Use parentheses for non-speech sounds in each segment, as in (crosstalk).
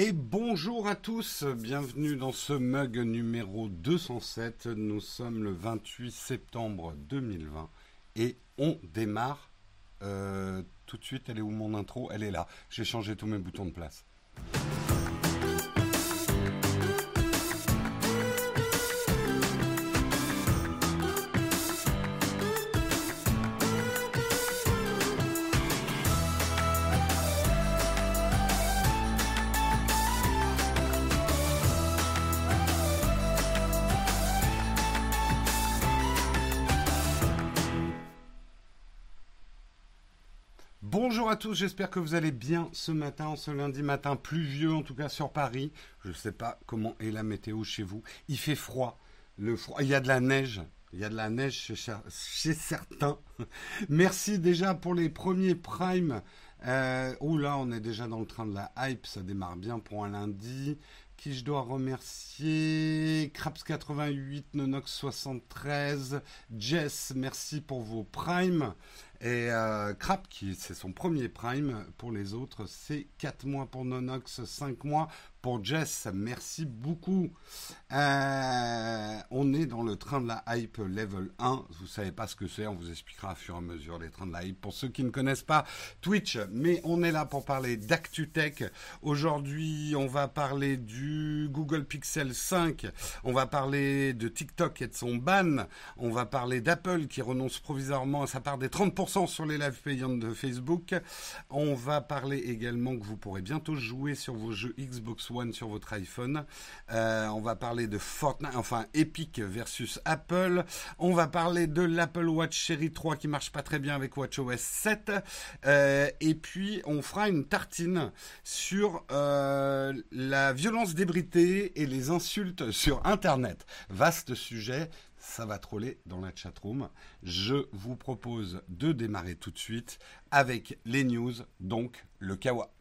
Et bonjour à tous, bienvenue dans ce mug numéro 207. Nous sommes le 28 septembre 2020 et on démarre euh, tout de suite. Elle est où mon intro? Elle est là. J'ai changé tous mes boutons de place. Bonjour à tous, j'espère que vous allez bien ce matin, ce lundi matin pluvieux en tout cas sur Paris. Je ne sais pas comment est la météo chez vous. Il fait froid. Il y a de la neige, il y a de la neige chez, chez certains. (laughs) Merci déjà pour les premiers primes. Euh, oh là, on est déjà dans le train de la hype, ça démarre bien pour un lundi qui je dois remercier? Craps88, Nonox73, Jess, merci pour vos primes. Et euh, Crap, qui c'est son premier prime, pour les autres, c'est 4 mois pour Nonox, 5 mois pour Jess. Merci beaucoup. Euh, on est dans le train de la hype level 1. Vous savez pas ce que c'est, on vous expliquera au fur et à mesure les trains de la hype. Pour ceux qui ne connaissent pas Twitch, mais on est là pour parler d'ActuTech. Aujourd'hui, on va parler du Google Pixel 5. On va parler de TikTok et de son ban. On va parler d'Apple qui renonce provisoirement à sa part des 30% sur les lives payantes de Facebook. On va parler également que vous pourrez bientôt jouer sur vos jeux Xbox One sur votre iPhone. Euh, on va parler de Fortnite, enfin Epic versus Apple. On va parler de l'Apple Watch Série 3 qui marche pas très bien avec WatchOS 7. Euh, et puis on fera une tartine sur euh, la violence débridée et les insultes sur Internet. Vaste sujet ça va troller dans la chatroom. Je vous propose de démarrer tout de suite avec les news, donc le Kawa.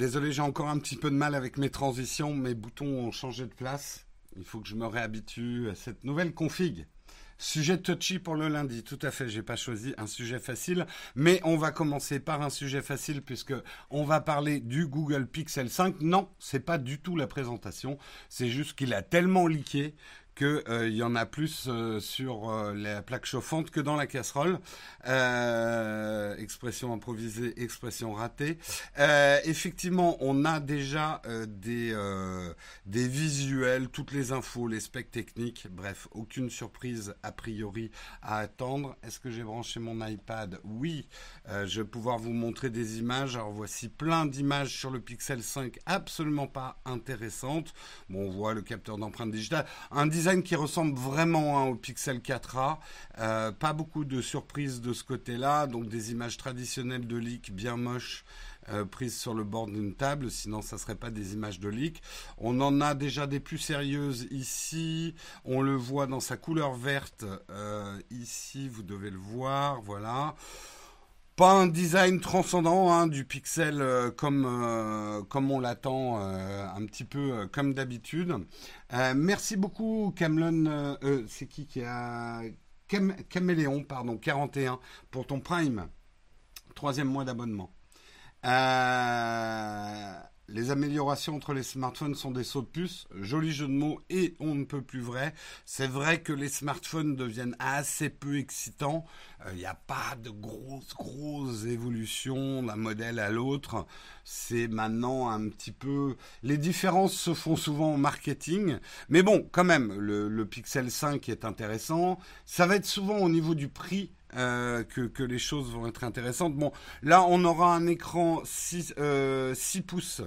Désolé, j'ai encore un petit peu de mal avec mes transitions. Mes boutons ont changé de place. Il faut que je me réhabitue à cette nouvelle config. Sujet touchy pour le lundi, tout à fait. J'ai pas choisi un sujet facile, mais on va commencer par un sujet facile puisque on va parler du Google Pixel 5. Non, c'est pas du tout la présentation. C'est juste qu'il a tellement leaké qu'il euh, y en a plus euh, sur euh, la plaque chauffante que dans la casserole. expression improvisée, expression ratée. effectivement, on a déjà des, des visuels, toutes les infos, les specs techniques, bref, aucune surprise a priori à attendre. Est-ce que j'ai branché mon iPad? Oui, je vais pouvoir vous montrer des images. Alors voici plein d'images sur le Pixel 5 absolument pas intéressantes. Bon, on voit le capteur d'empreinte digitale. Design qui ressemble vraiment hein, au Pixel 4a. Euh, pas beaucoup de surprises de ce côté-là, donc des images traditionnelles de leak bien moches. Euh, prises sur le bord d'une table, sinon ça serait pas des images de leak. On en a déjà des plus sérieuses ici. On le voit dans sa couleur verte. Euh, ici, vous devez le voir. Voilà pas un design transcendant hein, du pixel euh, comme euh, comme on l'attend euh, un petit peu comme d'habitude. merci beaucoup Camelon. c'est qui qui a Caméléon pardon 41 pour ton Prime troisième mois d'abonnement. Les améliorations entre les smartphones sont des sauts de puce. Joli jeu de mots et on ne peut plus vrai. C'est vrai que les smartphones deviennent assez peu excitants. Il euh, n'y a pas de grosses, grosses évolutions d'un modèle à l'autre. C'est maintenant un petit peu... Les différences se font souvent en marketing. Mais bon, quand même, le, le Pixel 5 est intéressant. Ça va être souvent au niveau du prix euh, que, les choses vont être intéressantes. Bon, là, on aura un écran 6, euh, 6 pouces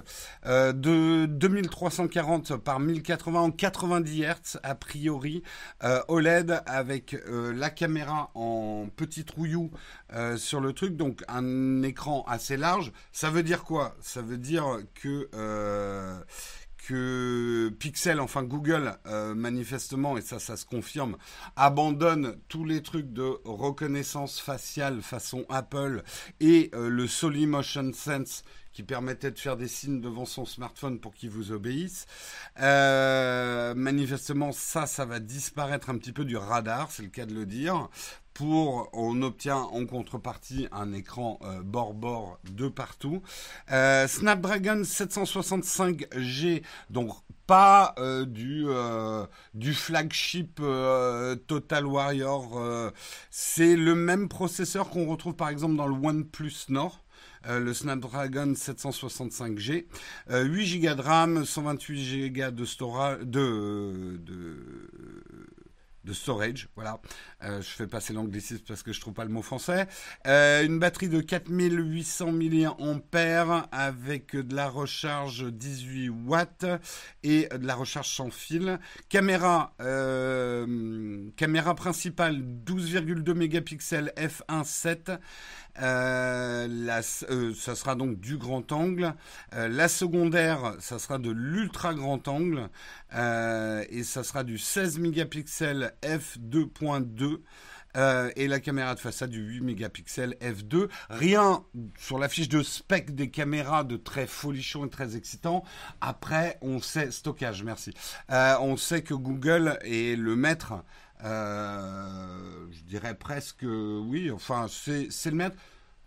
euh, de 2340 par 1080 en 90 Hz, a priori, OLED avec la caméra en petit trouillou sur le truc, donc un écran assez large. Ça veut dire quoi? Ça veut dire que que Pixel, enfin Google, euh, manifestement, et ça, ça se confirme, abandonne tous les trucs de reconnaissance faciale façon Apple et euh, le le Motion Sense qui permettait de faire des signes devant son smartphone pour qu'il vous obéisse. manifestement, ça, ça va disparaître un petit peu du radar, c'est le cas de le dire pour on obtient en contrepartie un écran euh, bord-bord de partout. Euh, Snapdragon 765G, donc pas euh, du du flagship Total Warrior. c'est le même processeur qu'on retrouve par exemple dans le OnePlus Nord. le Snapdragon 765G, 8 Go de RAM, 128 Go de storage, de, de de storage, voilà. Euh, je fais passer l'anglicisme parce que je trouve pas le mot français. Euh, une batterie de 4800 mAh avec de la recharge 18 watts et de la recharge sans fil. Caméra, euh, caméra principale 12,2 mégapixels f1.7 euh, la, euh, ça sera donc du grand angle. Euh, la secondaire, ça sera de l'ultra grand angle. et ça sera du 16 mégapixels f2.2. et la caméra de façade du 8 mégapixels f2. Rien sur la fiche de spec des caméras de très folichon et très excitant. Après, on sait stockage, merci. on sait que Google est le maître euh, je dirais presque oui. Enfin, c'est le maître.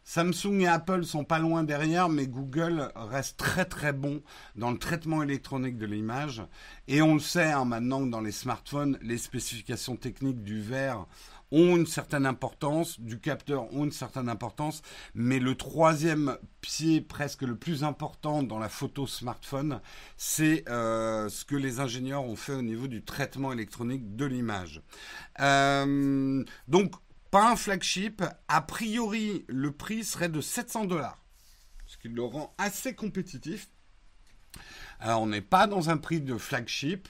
Samsung et Apple sont pas loin derrière, mais Google reste très très bon dans le traitement électronique de l'image. Et on le sait hein, maintenant que dans les smartphones, les spécifications techniques du verre ont une certaine importance, du capteur ont une certaine importance, mais le troisième pied presque le plus important dans la photo smartphone, c'est euh, ce que les ingénieurs ont fait au niveau du traitement électronique de l'image. Euh, donc, pas un flagship, a priori le prix serait de 700 dollars, ce qui le rend assez compétitif. Alors on n'est pas dans un prix de flagship.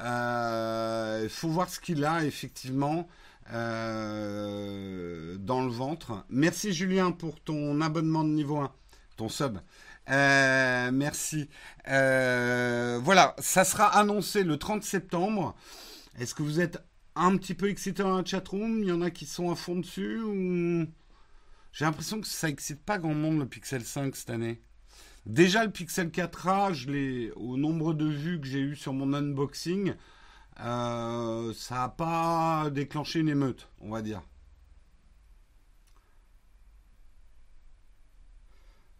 Euh, il faut voir ce qu'il a effectivement. Euh, dans le ventre. Merci Julien pour ton abonnement de niveau 1, ton sub. Euh, merci. Euh, voilà, ça sera annoncé le 30 septembre. Est-ce que vous êtes un petit peu excité dans la chatroom? Il y en a qui sont à fond dessus ou... J'ai l'impression que ça excite pas grand monde le Pixel 5 cette année. Déjà le Pixel 4A, je au nombre de vues que j'ai eu sur mon unboxing, euh, ça n'a pas déclenché une émeute, on va dire.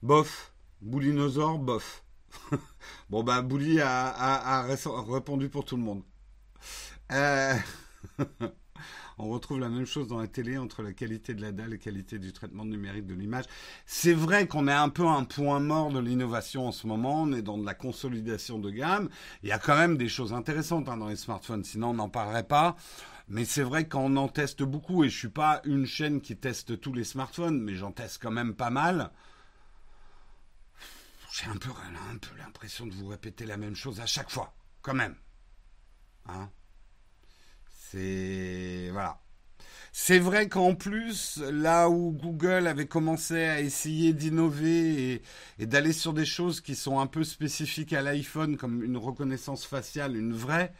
Bof. Boulinosaure, bof. (laughs) bon, bah, Bouli a, répondu pour tout le monde. Euh... (laughs) on retrouve la même chose dans la télé entre la qualité de la dalle et la qualité du traitement numérique de l'image. C'est vrai qu'on est un peu un point mort de l'innovation en ce moment, on est dans de la consolidation de gamme. Il y a quand même des choses intéressantes hein, dans les smartphones, sinon on n'en parlerait pas. Mais c'est vrai qu'on en teste beaucoup, et je suis pas une chaîne qui teste tous les smartphones, mais j'en teste quand même pas mal. J'ai un peu, un peu l'impression de vous répéter la même chose à chaque fois, quand même. Hein? C'est voilà. C'est vrai qu'en plus, là où Google avait commencé à essayer d'innover et, d'aller sur des choses qui sont un peu spécifiques à l'iPhone, comme une reconnaissance faciale, une vraie,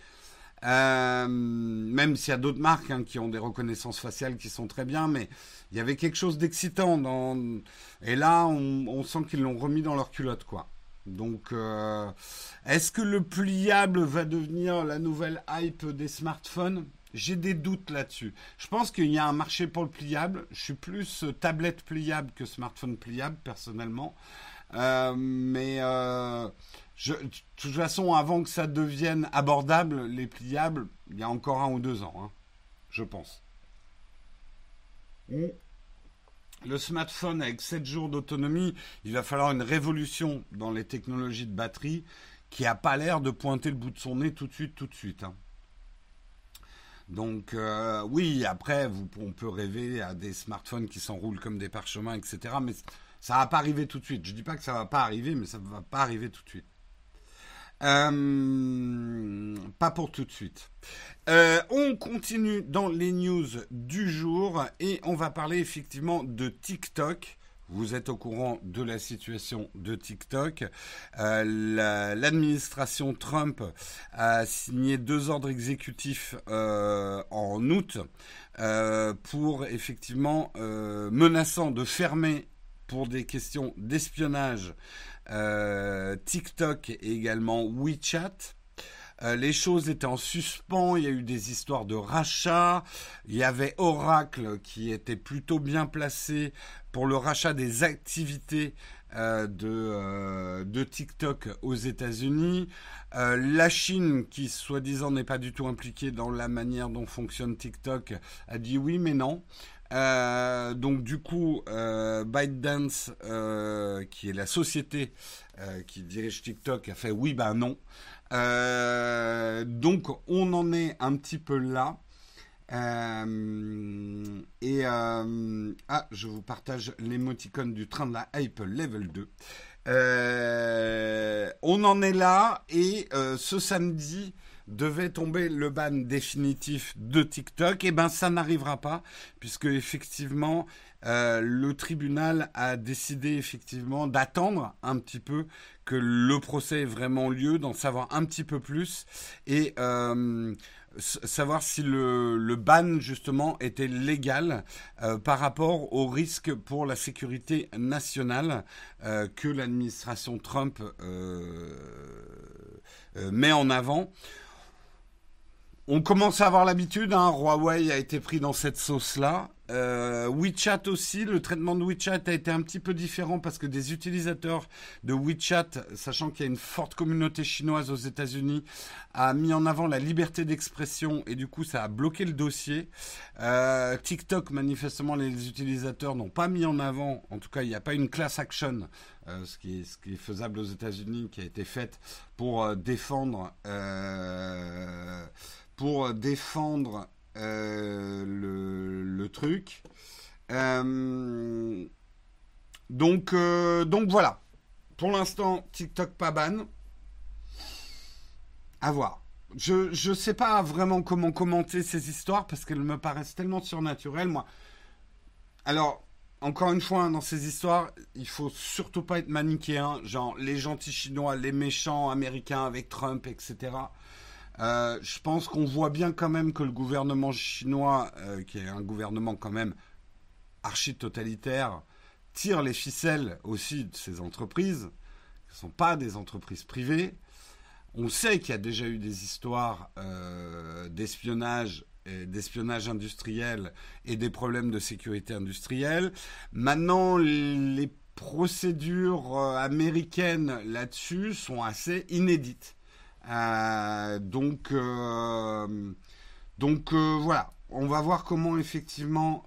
euh, même s'il y a d'autres marques hein, qui ont des reconnaissances faciales qui sont très bien, mais il y avait quelque chose d'excitant. Dans... Et là, on, sent qu'ils l'ont remis dans leur culotte, quoi. Donc, euh, est-ce que le pliable va devenir la nouvelle hype des smartphones? J'ai des doutes là-dessus. Je pense qu'il y a un marché pour le pliable. Je suis plus euh, tablette pliable que smartphone pliable, personnellement. Euh, mais euh, de toute façon, avant que ça devienne abordable, les pliables, il y a encore un ou deux ans, hein, je pense. Le smartphone avec 7 jours d'autonomie, il va falloir une révolution dans les technologies de batterie qui n'a pas l'air de pointer le bout de son nez tout de suite, tout de suite. Hein. Donc euh, oui, après, on peut rêver à des smartphones qui s'enroulent comme des parchemins, etc. Mais ça va pas arriver tout de suite. Je dis pas que ça va pas arriver, mais ça va pas arriver tout de suite. Euh, pas pour tout de suite. Euh, on continue dans les news du jour et on va parler effectivement de TikTok. Vous êtes au courant de la situation de TikTok. Euh, L'administration Trump a signé deux ordres exécutifs euh, en août euh, pour effectivement menaçant de fermer pour des questions d'espionnage TikTok et également WeChat. Les choses étaient en suspens, il y a eu des histoires de rachat, il y avait Oracle qui était plutôt bien placé pour le rachat des activités euh, euh, de, TikTok aux États-Unis. la Chine, qui soi-disant n'est pas du tout impliquée dans la manière dont fonctionne TikTok, a dit oui mais non. donc du coup, ByteDance, qui est la société qui dirige TikTok, a fait oui ben non. Euh, donc on en est un petit peu là. Euh, et euh, ah, je vous partage l'émoticône du train de la hype level 2. on en est là et ce samedi devait tomber le ban définitif de TikTok. Et eh ben ça n'arrivera pas puisque effectivement le tribunal a décidé effectivement d'attendre un petit peu que le procès ait vraiment lieu, d'en savoir un petit peu plus et euh, savoir si le, ban justement était légal euh, par rapport au risque pour la sécurité nationale euh, que l'administration Trump met en avant. On commence à avoir l'habitude, hein, Huawei a été pris dans cette sauce-là. Euh, WeChat aussi, le traitement de WeChat a été un petit peu différent parce que des utilisateurs de WeChat, sachant qu'il y a une forte communauté chinoise aux États-Unis, a mis en avant la liberté d'expression et du coup ça a bloqué le dossier. Euh, TikTok, manifestement, les utilisateurs n'ont pas mis en avant, en tout cas il n'y a pas une class action, euh, ce, qui est, ce, qui est, faisable aux États-Unis, qui a été faite pour défendre, pour défendre euh, le, truc. Euh, donc, euh, donc voilà. Pour l'instant, TikTok pas ban. À voir. Je ne sais pas vraiment comment commenter ces histoires parce qu'elles me paraissent tellement surnaturelles, moi. Alors, encore une fois, dans ces histoires, il faut surtout pas être manichéen, genre les gentils chinois, les méchants américains avec Trump, etc. Euh, je pense qu'on voit bien quand même que le gouvernement chinois, euh, qui est un gouvernement quand même archi-totalitaire, tire les ficelles aussi de ces entreprises, qui ne sont pas des entreprises privées. On sait qu'il y a déjà eu des histoires euh, d'espionnage d'espionnage industriel et des problèmes de sécurité industrielle. Maintenant, les procédures américaines là-dessus sont assez inédites. Euh, donc, euh, euh, voilà. On va voir comment effectivement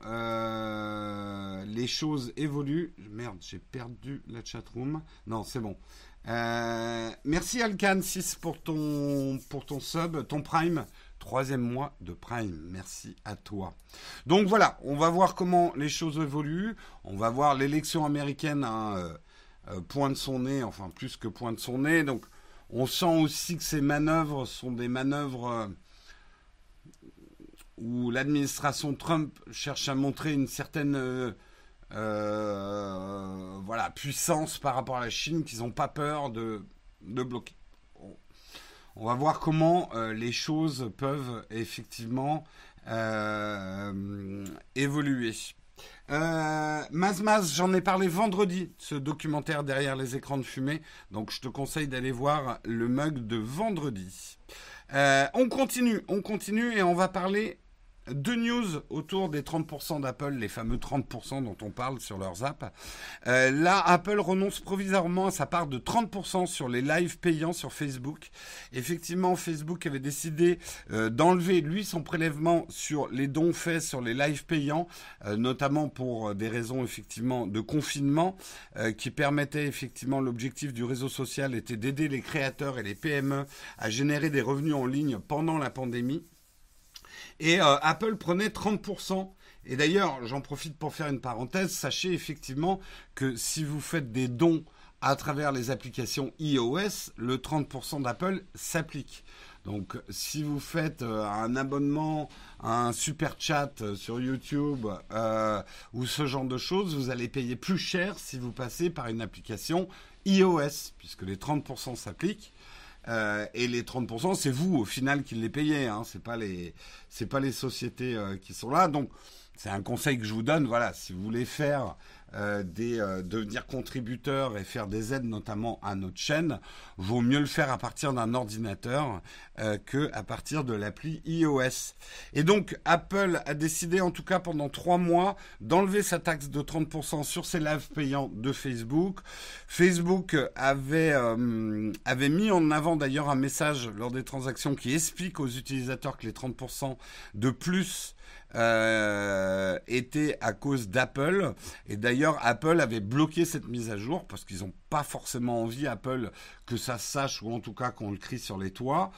les choses évoluent. Merde, j'ai perdu la chatroom. Non, c'est bon. merci Alcan6 pour ton, pour ton sub, ton prime. Troisième mois de prime. Merci à toi. Donc voilà, on va voir comment les choses évoluent. On va voir l'élection américaine hein, point de son nez, enfin plus que point de son nez. Donc on sent aussi que ces manœuvres sont des manœuvres euh, où l'administration Trump cherche à montrer une certaine euh, euh, voilà, puissance par rapport à la Chine, qu'ils n'ont pas peur de, bloquer. On va voir comment les choses peuvent effectivement évoluer. Euh, j'en ai parlé vendredi, ce documentaire derrière les écrans de fumée. Donc je te conseille d'aller voir le mug de vendredi. Euh, on continue, on continue et on va parler deux news autour des 30% d'Apple, les fameux 30% dont on parle sur leurs apps. Euh, là, Apple renonce provisoirement à sa part de 30% sur les lives payants sur Facebook. Effectivement, Facebook avait décidé euh, d'enlever, lui, son prélèvement sur les dons faits sur les lives payants, euh, notamment pour des raisons, effectivement, de confinement, qui permettaient, effectivement, l'objectif du réseau social était d'aider les créateurs et les PME à générer des revenus en ligne pendant la pandémie. Et euh, Apple prenait 30%. Et d'ailleurs, j'en profite pour faire une parenthèse. Sachez effectivement que si vous faites des dons à travers les applications iOS, le 30% d'Apple s'applique. Donc, si vous faites euh, un abonnement, un super chat euh, sur YouTube ou ce genre de choses, vous allez payer plus cher si vous passez par une application iOS, puisque les 30% s'appliquent. Et les 30%, c'est vous au final qui les payez. Hein. C'est pas les, pas les sociétés qui sont là. Donc, c'est un conseil que je vous donne. Voilà, si vous voulez faire euh, euh, devenir contributeur et faire des aides notamment à notre chaîne, vaut mieux le faire à partir d'un ordinateur euh, que à partir de l'appli iOS. Et donc Apple a décidé en tout cas pendant trois mois d'enlever sa taxe de 30% sur ses lives payants de Facebook. Facebook avait, avait mis en avant d'ailleurs un message lors des transactions qui explique aux utilisateurs que les 30% de plus euh, était à cause d'Apple. Et d'ailleurs, Apple avait bloqué cette mise à jour parce qu'ils n'ont pas forcément envie, Apple, que ça sache ou en tout cas qu'on le crie sur les toits.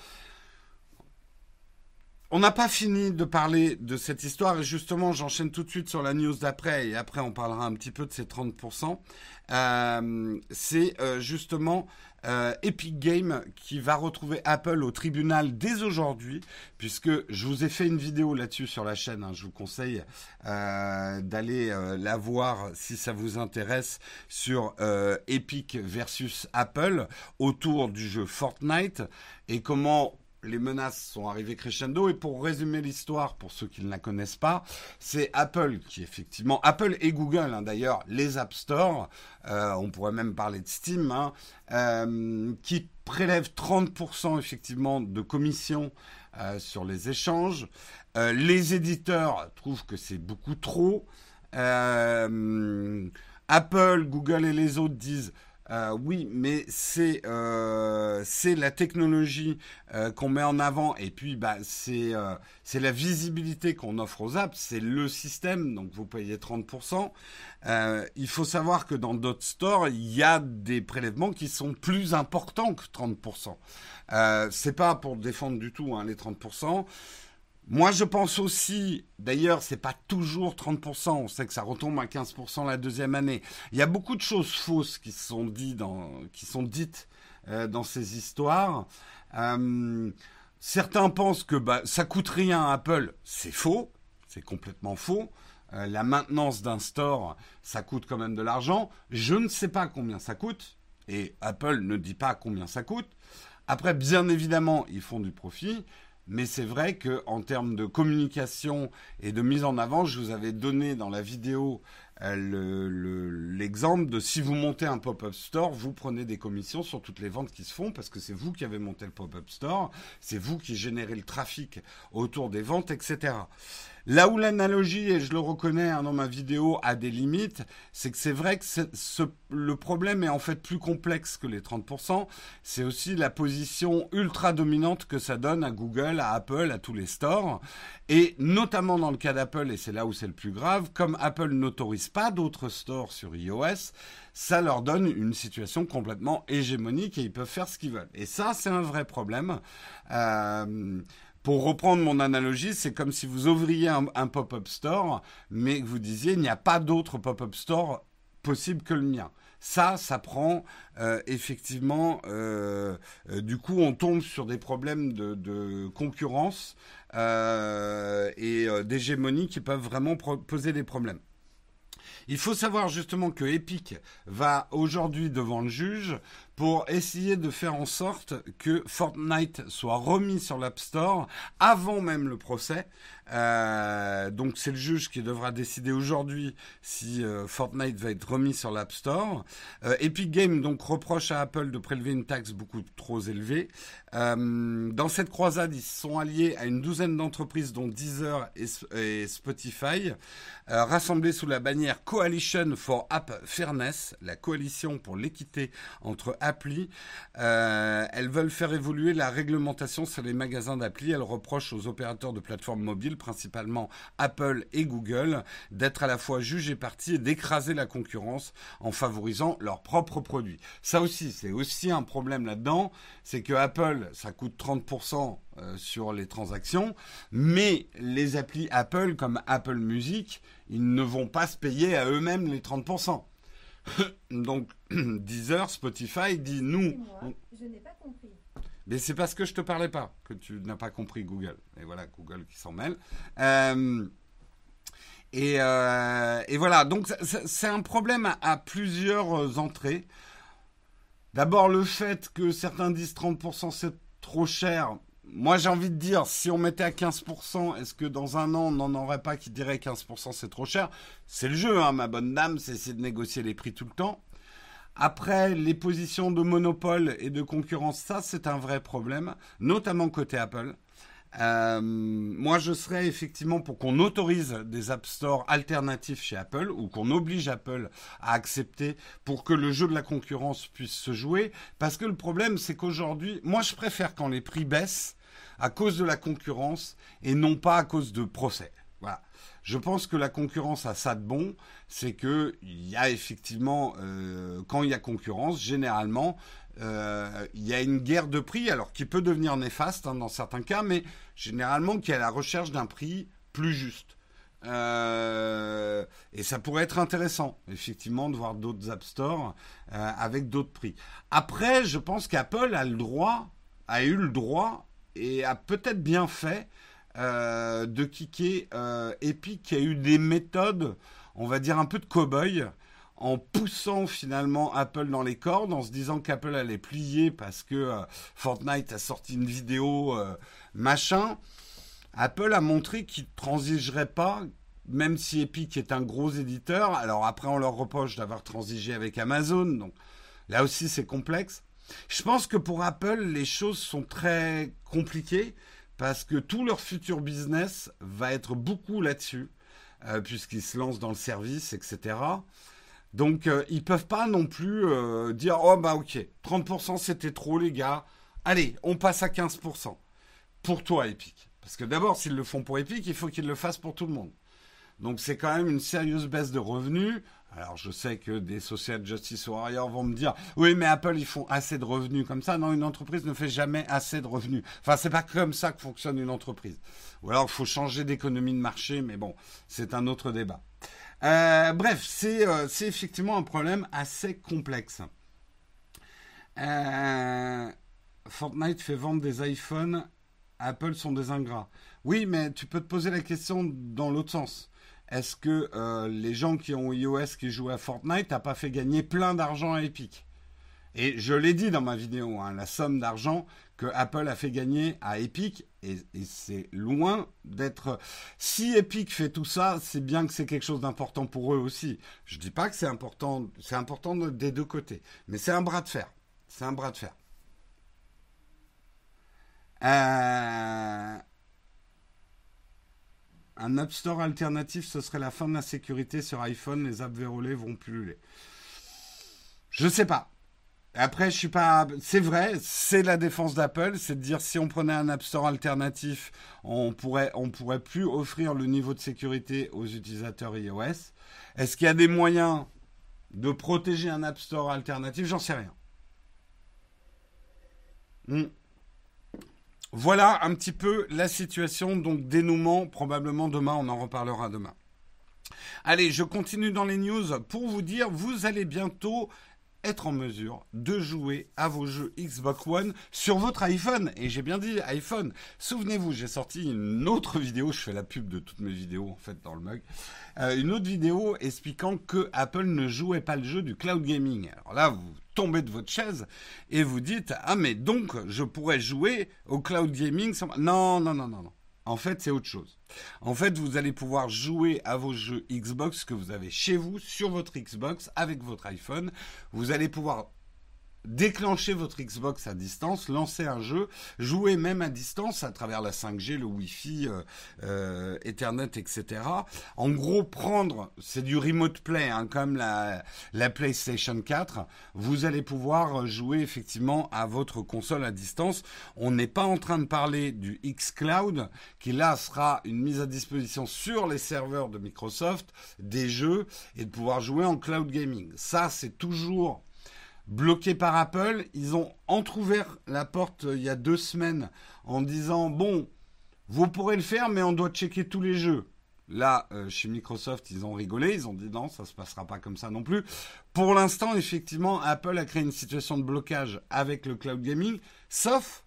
On n'a pas fini de parler de cette histoire et justement j'enchaîne tout de suite sur la news d'après et après on parlera un petit peu de ces 30%. Euh, c'est euh, justement euh, Epic Games qui va retrouver Apple au tribunal dès aujourd'hui, puisque je vous ai fait une vidéo là-dessus sur la chaîne. Hein. je vous conseille euh, d'aller euh, la voir si ça vous intéresse sur Epic versus Apple autour du jeu Fortnite et comment les menaces sont arrivées crescendo. Et pour résumer l'histoire, pour ceux qui ne la connaissent pas, c'est Apple qui effectivement, Apple et Google hein, d'ailleurs, les App Store, euh, on pourrait même parler de Steam, hein, euh, qui prélèvent 30% effectivement de commission euh, sur les échanges. les éditeurs trouvent que c'est beaucoup trop. Apple, Google et les autres disent euh, oui, mais c'est euh, la technologie euh, qu'on met en avant et puis bah c'est c'est la visibilité qu'on offre aux apps, c'est le système donc vous payez 30%. il faut savoir que dans d'autres stores il y a des prélèvements qui sont plus importants que 30%. c'est pas pour défendre du tout hein, les 30%. Moi, je pense aussi, d'ailleurs, c'est pas toujours 30%, on sait que ça retombe à 15% la deuxième année. Il y a beaucoup de choses fausses qui sont, dites euh, dans ces histoires. Euh, certains pensent que bah, ça coûte rien à Apple. C'est faux, c'est complètement faux. Euh, la maintenance d'un store, ça coûte quand même de l'argent. Je ne sais pas combien ça coûte, et Apple ne dit pas combien ça coûte. Après, bien évidemment, ils font du profit. Mais c'est vrai qu'en termes de communication et de mise en avant, je vous avais donné dans la vidéo euh, l'exemple de si vous montez un pop-up store, vous prenez des commissions sur toutes les ventes qui se font parce que c'est vous qui avez monté le pop-up store, c'est vous qui générez le trafic autour des ventes, etc. Là où l'analogie, et je le reconnais hein, dans ma vidéo, a des limites, c'est que c'est vrai que le problème est en fait plus complexe que les 30%. C'est aussi la position ultra dominante que ça donne à Google, à Apple, à tous les stores. Et notamment dans le cas d'Apple, et c'est là où c'est le plus grave, comme Apple n'autorise pas d'autres stores sur iOS, ça leur donne une situation complètement hégémonique et ils peuvent faire ce qu'ils veulent. Et ça, c'est un vrai problème. Euh, pour reprendre mon analogie, c'est comme si vous ouvriez un, pop-up store, mais que vous disiez il n'y a pas d'autre pop-up store possible que le mien. Ça, ça prend euh, effectivement. Euh, euh, du coup, on tombe sur des problèmes de, concurrence et d'hégémonie qui peuvent vraiment poser des problèmes. Il faut savoir justement que Epic va aujourd'hui devant le juge pour essayer de faire en sorte que Fortnite soit remis sur l'App Store avant même le procès. Euh, donc c'est le juge qui devra décider aujourd'hui si euh, Fortnite va être remis sur l'App Store. Euh, Epic Games donc reproche à Apple de prélever une taxe beaucoup trop élevée. dans cette croisade, ils sont alliés à une douzaine d'entreprises dont Deezer et, Spotify, rassemblées sous la bannière Coalition for App Fairness, la coalition pour l'équité entre appli. Euh, elles veulent faire évoluer la réglementation sur les magasins d'appli. Elles reprochent aux opérateurs de plateformes mobiles, principalement Apple et Google, d'être à la fois juge et partie et d'écraser la concurrence en favorisant leurs propres produits. Ça aussi, c'est aussi un problème là-dedans, c'est que Apple, ça coûte 30% euh, sur les transactions, mais les applis Apple comme Apple Music, ils ne vont pas se payer à eux-mêmes les 30%. (coughs) Donc, (coughs) Deezer, Spotify dit nous. je n'ai pas compris. Mais c'est parce que je te parlais pas que tu n'as pas compris Google. Et voilà, Google qui s'en mêle. Euh, et, euh, et, voilà, donc c'est un problème à, plusieurs entrées. D'abord le fait que certains disent 30% c'est trop cher. Moi j'ai envie de dire, si on mettait à 15%, est-ce que dans un an on n'en aurait pas qui dirait 15% c'est trop cher? C'est le jeu, hein, ma bonne dame, c'est essayer de négocier les prix tout le temps. Après, les positions de monopole et de concurrence, ça c'est un vrai problème, notamment côté Apple. Euh, moi, je serais effectivement pour qu'on autorise des App Store alternatifs chez Apple ou qu'on oblige Apple à accepter pour que le jeu de la concurrence puisse se jouer. Parce que le problème, c'est qu'aujourd'hui, moi, je préfère quand les prix baissent à cause de la concurrence et non pas à cause de procès. Voilà. Je pense que la concurrence a ça de bon, c'est que il y a effectivement, euh, quand il y a concurrence, généralement, euh, il y a une guerre de prix, alors qui peut devenir néfaste hein, dans certains cas, mais généralement qui est à la recherche d'un prix plus juste. Euh, et ça pourrait être intéressant, effectivement, de voir d'autres App Store avec d'autres prix. Après, je pense qu'Apple a le droit, a eu le droit et a peut-être bien fait euh, de kicker euh, Epic qui a eu des méthodes, on va dire un peu de cow-boy, en poussant finalement Apple dans les cordes, en se disant qu'Apple allait plier parce que euh, Fortnite a sorti une vidéo machin. Apple a montré qu'il ne transigerait pas, même si Epic est un gros éditeur. Alors après, on leur reproche d'avoir transigé avec Amazon, donc là aussi c'est complexe. Je pense que pour Apple, les choses sont très compliquées parce que tout leur futur business va être beaucoup là-dessus, euh, puisqu'ils se lancent dans le service, etc. Donc, euh, ils peuvent pas non plus euh, dire Oh, bah, ok, 30% c'était trop, les gars. Allez, on passe à 15%. Pour toi, Epic. Parce que d'abord, s'ils le font pour Epic, il faut qu'ils le fassent pour tout le monde. Donc, c'est quand même une sérieuse baisse de revenus. Alors je sais que des social justice warriors vont me dire oui mais Apple ils font assez de revenus comme ça. Non une entreprise ne fait jamais assez de revenus. Enfin c'est pas comme ça que fonctionne une entreprise. Ou alors il faut changer d'économie de marché mais bon c'est un autre débat. Euh, bref c'est euh, c'est effectivement un problème assez complexe. Euh, Fortnite fait vendre des iPhones. Apple sont des ingrats. Oui mais tu peux te poser la question dans l'autre sens est-ce que euh, les gens qui ont iOS qui jouent à Fortnite n'ont pas fait gagner plein d'argent à Epic? Et je l'ai dit dans ma vidéo, hein, la somme d'argent que Apple a fait gagner à Epic, et, c'est loin d'être... Si Epic fait tout ça, c'est bien que c'est quelque chose d'important pour eux aussi. Je ne dis pas que c'est important, c'est important des deux côtés, mais c'est un bras de fer. C'est un bras de fer. Euh, un App Store alternatif, ce serait la fin de la sécurité sur iPhone. Les apps verrouillées vont pulluler. Je sais pas. Après, je suis pas. C'est vrai, c'est la défense d'Apple, c'est de dire si on prenait un App Store alternatif, on pourrait, pourrait plus offrir le niveau de sécurité aux utilisateurs iOS. Est-ce qu'il y a des moyens de protéger un App Store alternatif? J'en sais rien. Hmm. Voilà un petit peu la situation, donc dénouement, probablement demain, on en reparlera demain. Allez, je continue dans les news pour vous dire, vous allez bientôt être en mesure de jouer à vos jeux Xbox One sur votre iPhone. Et j'ai bien dit iPhone. Souvenez-vous, j'ai sorti une autre vidéo, je fais la pub de toutes mes vidéos en fait dans le mug, euh, une autre vidéo expliquant que Apple ne jouait pas le jeu du cloud gaming. Alors là, vous tombez de votre chaise et vous dites, ah mais donc je pourrais jouer au cloud gaming sans... Non, non, non, non, non. En fait, c'est autre chose. En fait, vous allez pouvoir jouer à vos jeux Xbox que vous avez chez vous, sur votre Xbox, avec votre iPhone. Vous allez pouvoir déclencher votre Xbox à distance, lancer un jeu, jouer même à distance à travers la 5G, le Wi-Fi, euh, euh, Ethernet, etc. En gros, prendre, c'est du remote play, hein, comme la, la PlayStation 4, vous allez pouvoir jouer effectivement à votre console à distance. On n'est pas en train de parler du xCloud, qui là sera une mise à disposition sur les serveurs de Microsoft des jeux et de pouvoir jouer en cloud gaming. Ça, c'est toujours bloqué par Apple. Ils ont entrouvert la porte euh, il y a deux semaines en disant bon, vous pourrez le faire, mais on doit checker tous les jeux. Là, euh, chez Microsoft, ils ont rigolé, ils ont dit non, ça se passera pas comme ça non plus. Pour l'instant, effectivement, Apple a créé une situation de blocage avec le cloud gaming, sauf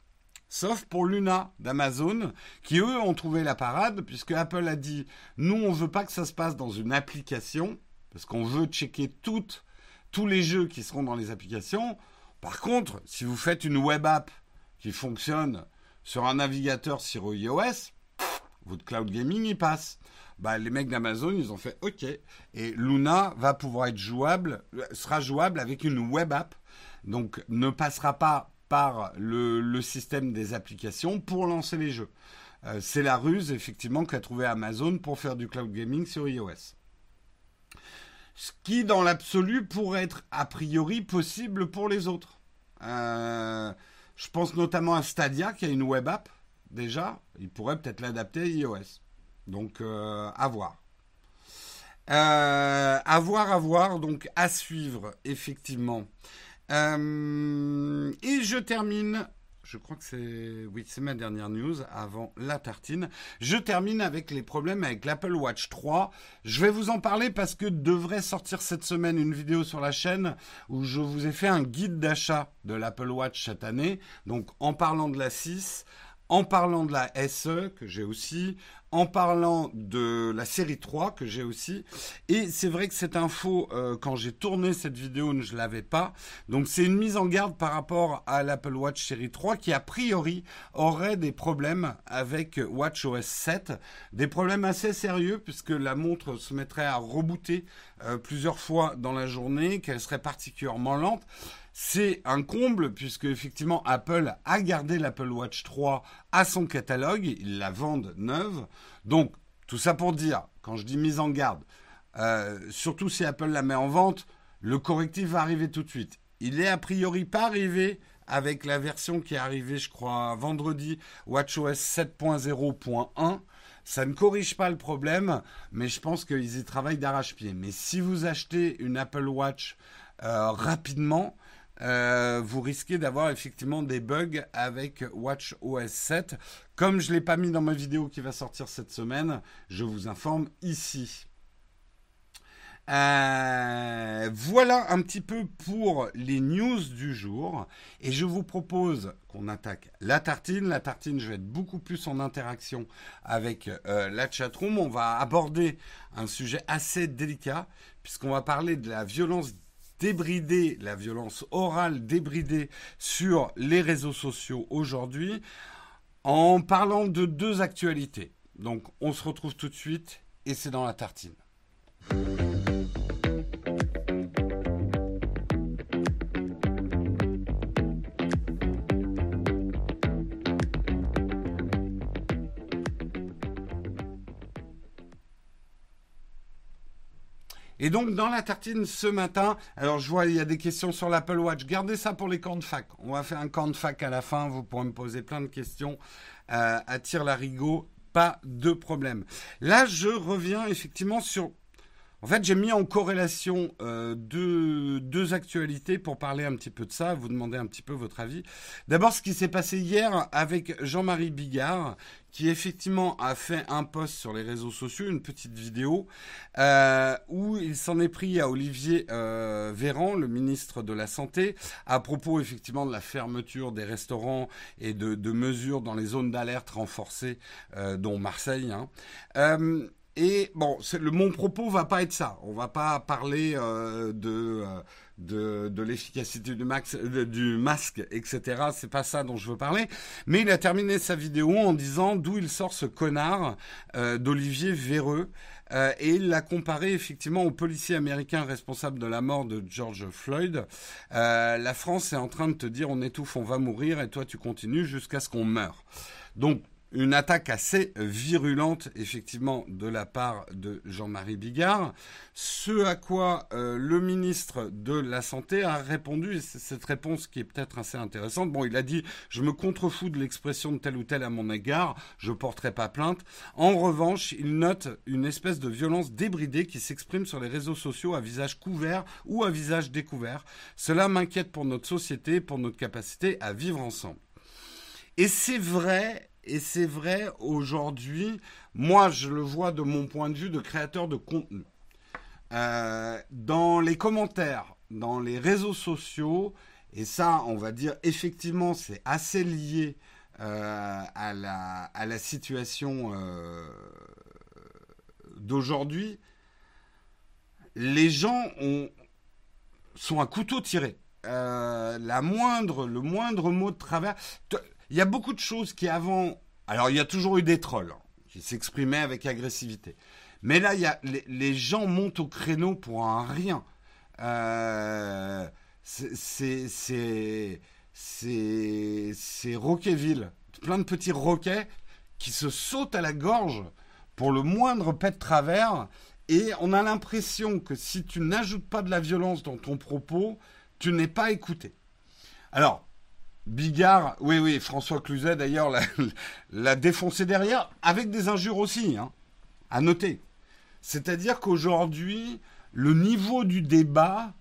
sauf pour Luna d'Amazon, qui eux ont trouvé la parade, puisque Apple a dit, nous, on veut pas que ça se passe dans une application, parce qu'on veut checker toutes, tous les jeux qui seront dans les applications. Par contre, si vous faites une web app qui fonctionne sur un navigateur sur iOS, votre cloud gaming y passe. Bah, les mecs d'Amazon, ils ont fait OK. Et Luna va pouvoir être jouable, sera jouable avec une web app. Donc, ne passera pas par le, système des applications pour lancer les jeux. Euh, c'est la ruse, effectivement, qu'a trouvé Amazon pour faire du cloud gaming sur iOS. Ce qui, dans l'absolu, pourrait être a priori possible pour les autres. Euh, je pense notamment à Stadia, qui a une web app déjà. Il pourrait peut-être l'adapter à iOS. Donc, euh, à voir. Euh, à voir, à voir, donc à suivre, effectivement. Et je termine je crois que c'est oui, ma dernière news avant la tartine. Je termine avec les problèmes avec l'Apple Watch 3. Je vais vous en parler parce que devrait sortir cette semaine une vidéo sur la chaîne où je vous ai fait un guide d'achat de l'Apple Watch cette année. Donc en parlant de la 6, en parlant de la SE que j'ai aussi, en parlant de la série 3 que j'ai aussi. Et c'est vrai que cette info, euh, quand j'ai tourné cette vidéo, je ne l'avais pas. Donc c'est une mise en garde par rapport à l'Apple Watch série 3 qui a priori aurait des problèmes avec WatchOS 7. Des problèmes assez sérieux puisque la montre se mettrait à rebooter euh, plusieurs fois dans la journée, qu'elle serait particulièrement lente. C'est un comble puisque effectivement Apple a gardé l'Apple Watch 3 à son catalogue, ils la vendent neuve. Donc tout ça pour dire, quand je dis mise en garde, euh, surtout si Apple la met en vente, le correctif va arriver tout de suite. Il est a priori pas arrivé avec la version qui est arrivée, je crois, vendredi, WatchOS 7.0.1. Ça ne corrige pas le problème, mais je pense qu'ils y travaillent d'arrache-pied. Mais si vous achetez une Apple Watch euh, rapidement, euh, vous risquez d'avoir effectivement des bugs avec Watch OS 7. Comme je ne l'ai pas mis dans ma vidéo qui va sortir cette semaine, je vous informe ici. Euh, voilà un petit peu pour les news du jour. Et je vous propose qu'on attaque la tartine. La tartine, je vais être beaucoup plus en interaction avec euh, la chatroom. On va aborder un sujet assez délicat, puisqu'on va parler de la violence débrider la violence orale débridée sur les réseaux sociaux aujourd'hui en parlant de deux actualités. Donc on se retrouve tout de suite et c'est dans la tartine. Et donc, dans la tartine ce matin, alors je vois, il y a des questions sur l'Apple Watch. Gardez ça pour les camps de fac. On va faire un camp de fac à la fin. Vous pourrez me poser plein de questions euh, à tire larigot. Pas de problème. Là, je reviens effectivement sur en fait, j'ai mis en corrélation euh, deux, deux, actualités pour parler un petit peu de ça, vous demander un petit peu votre avis. D'abord, ce qui s'est passé hier avec Jean-Marie Bigard, qui effectivement a fait un post sur les réseaux sociaux, une petite vidéo, euh, où il s'en est pris à Olivier euh, Véran, le ministre de la Santé, à propos effectivement de la fermeture des restaurants et de, de mesures dans les zones d'alerte renforcées, euh, dont Marseille. Hein. Et bon, le, mon propos va pas être ça. On va pas parler euh, de, euh, de, de l'efficacité du, masque, etc. C'est pas ça dont je veux parler. Mais il a terminé sa vidéo en disant d'où il sort ce connard euh, d'Olivier Véreux. Et il l'a comparé effectivement au policier américain responsable de la mort de George Floyd. La France est en train de te dire on étouffe, on va mourir, et toi tu continues jusqu'à ce qu'on meure. Donc une attaque assez virulente, effectivement, de la part de Jean-Marie Bigard. Ce à quoi euh, le ministre de la Santé a répondu, et c'est cette réponse qui est peut-être assez intéressante. Bon, il a dit Je me contrefous de l'expression de tel ou tel à mon égard, je porterai pas plainte. En revanche, il note une espèce de violence débridée qui s'exprime sur les réseaux sociaux à visage couvert ou à visage découvert. Cela m'inquiète pour notre société, pour notre capacité à vivre ensemble. Et c'est vrai et c'est vrai aujourd'hui, moi je le vois de mon point de vue de créateur de contenu. Euh, dans les commentaires, dans les réseaux sociaux, et ça on va dire effectivement c'est assez lié à, la, à la situation d'aujourd'hui, les gens ont, sont à couteau tiré. la moindre, le moindre mot de travers. Il y a beaucoup de choses qui avant. Alors, il y a toujours eu des trolls hein, qui s'exprimaient avec agressivité. Mais là, il y a, les, gens montent au créneau pour un rien. Euh, c'est c'est plein de petits roquets qui se sautent à la gorge pour le moindre pet de travers. Et on a l'impression que si tu n'ajoutes pas de la violence dans ton propos, tu n'es pas écouté. Alors, Bigard, oui, oui, François Cluzet d'ailleurs (laughs) l'a défoncé derrière, avec des injures aussi, hein, à noter. C'est-à-dire qu'aujourd'hui, le niveau du débat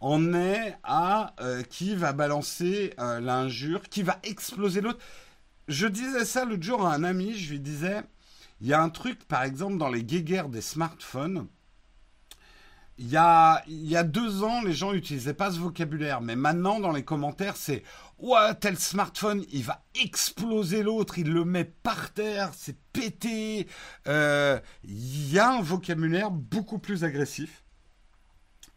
en est à euh, qui va balancer euh, l'injure, qui va exploser l'autre. Je disais ça l'autre jour à un ami, je lui disais, il y a un truc, par exemple, dans les guéguerres des smartphones, il y, a, deux ans, les gens n'utilisaient pas ce vocabulaire, mais maintenant, dans les commentaires, c'est Ouais, tel smartphone, il va exploser l'autre, il le met par terre, c'est pété. Euh, il y a un vocabulaire beaucoup plus agressif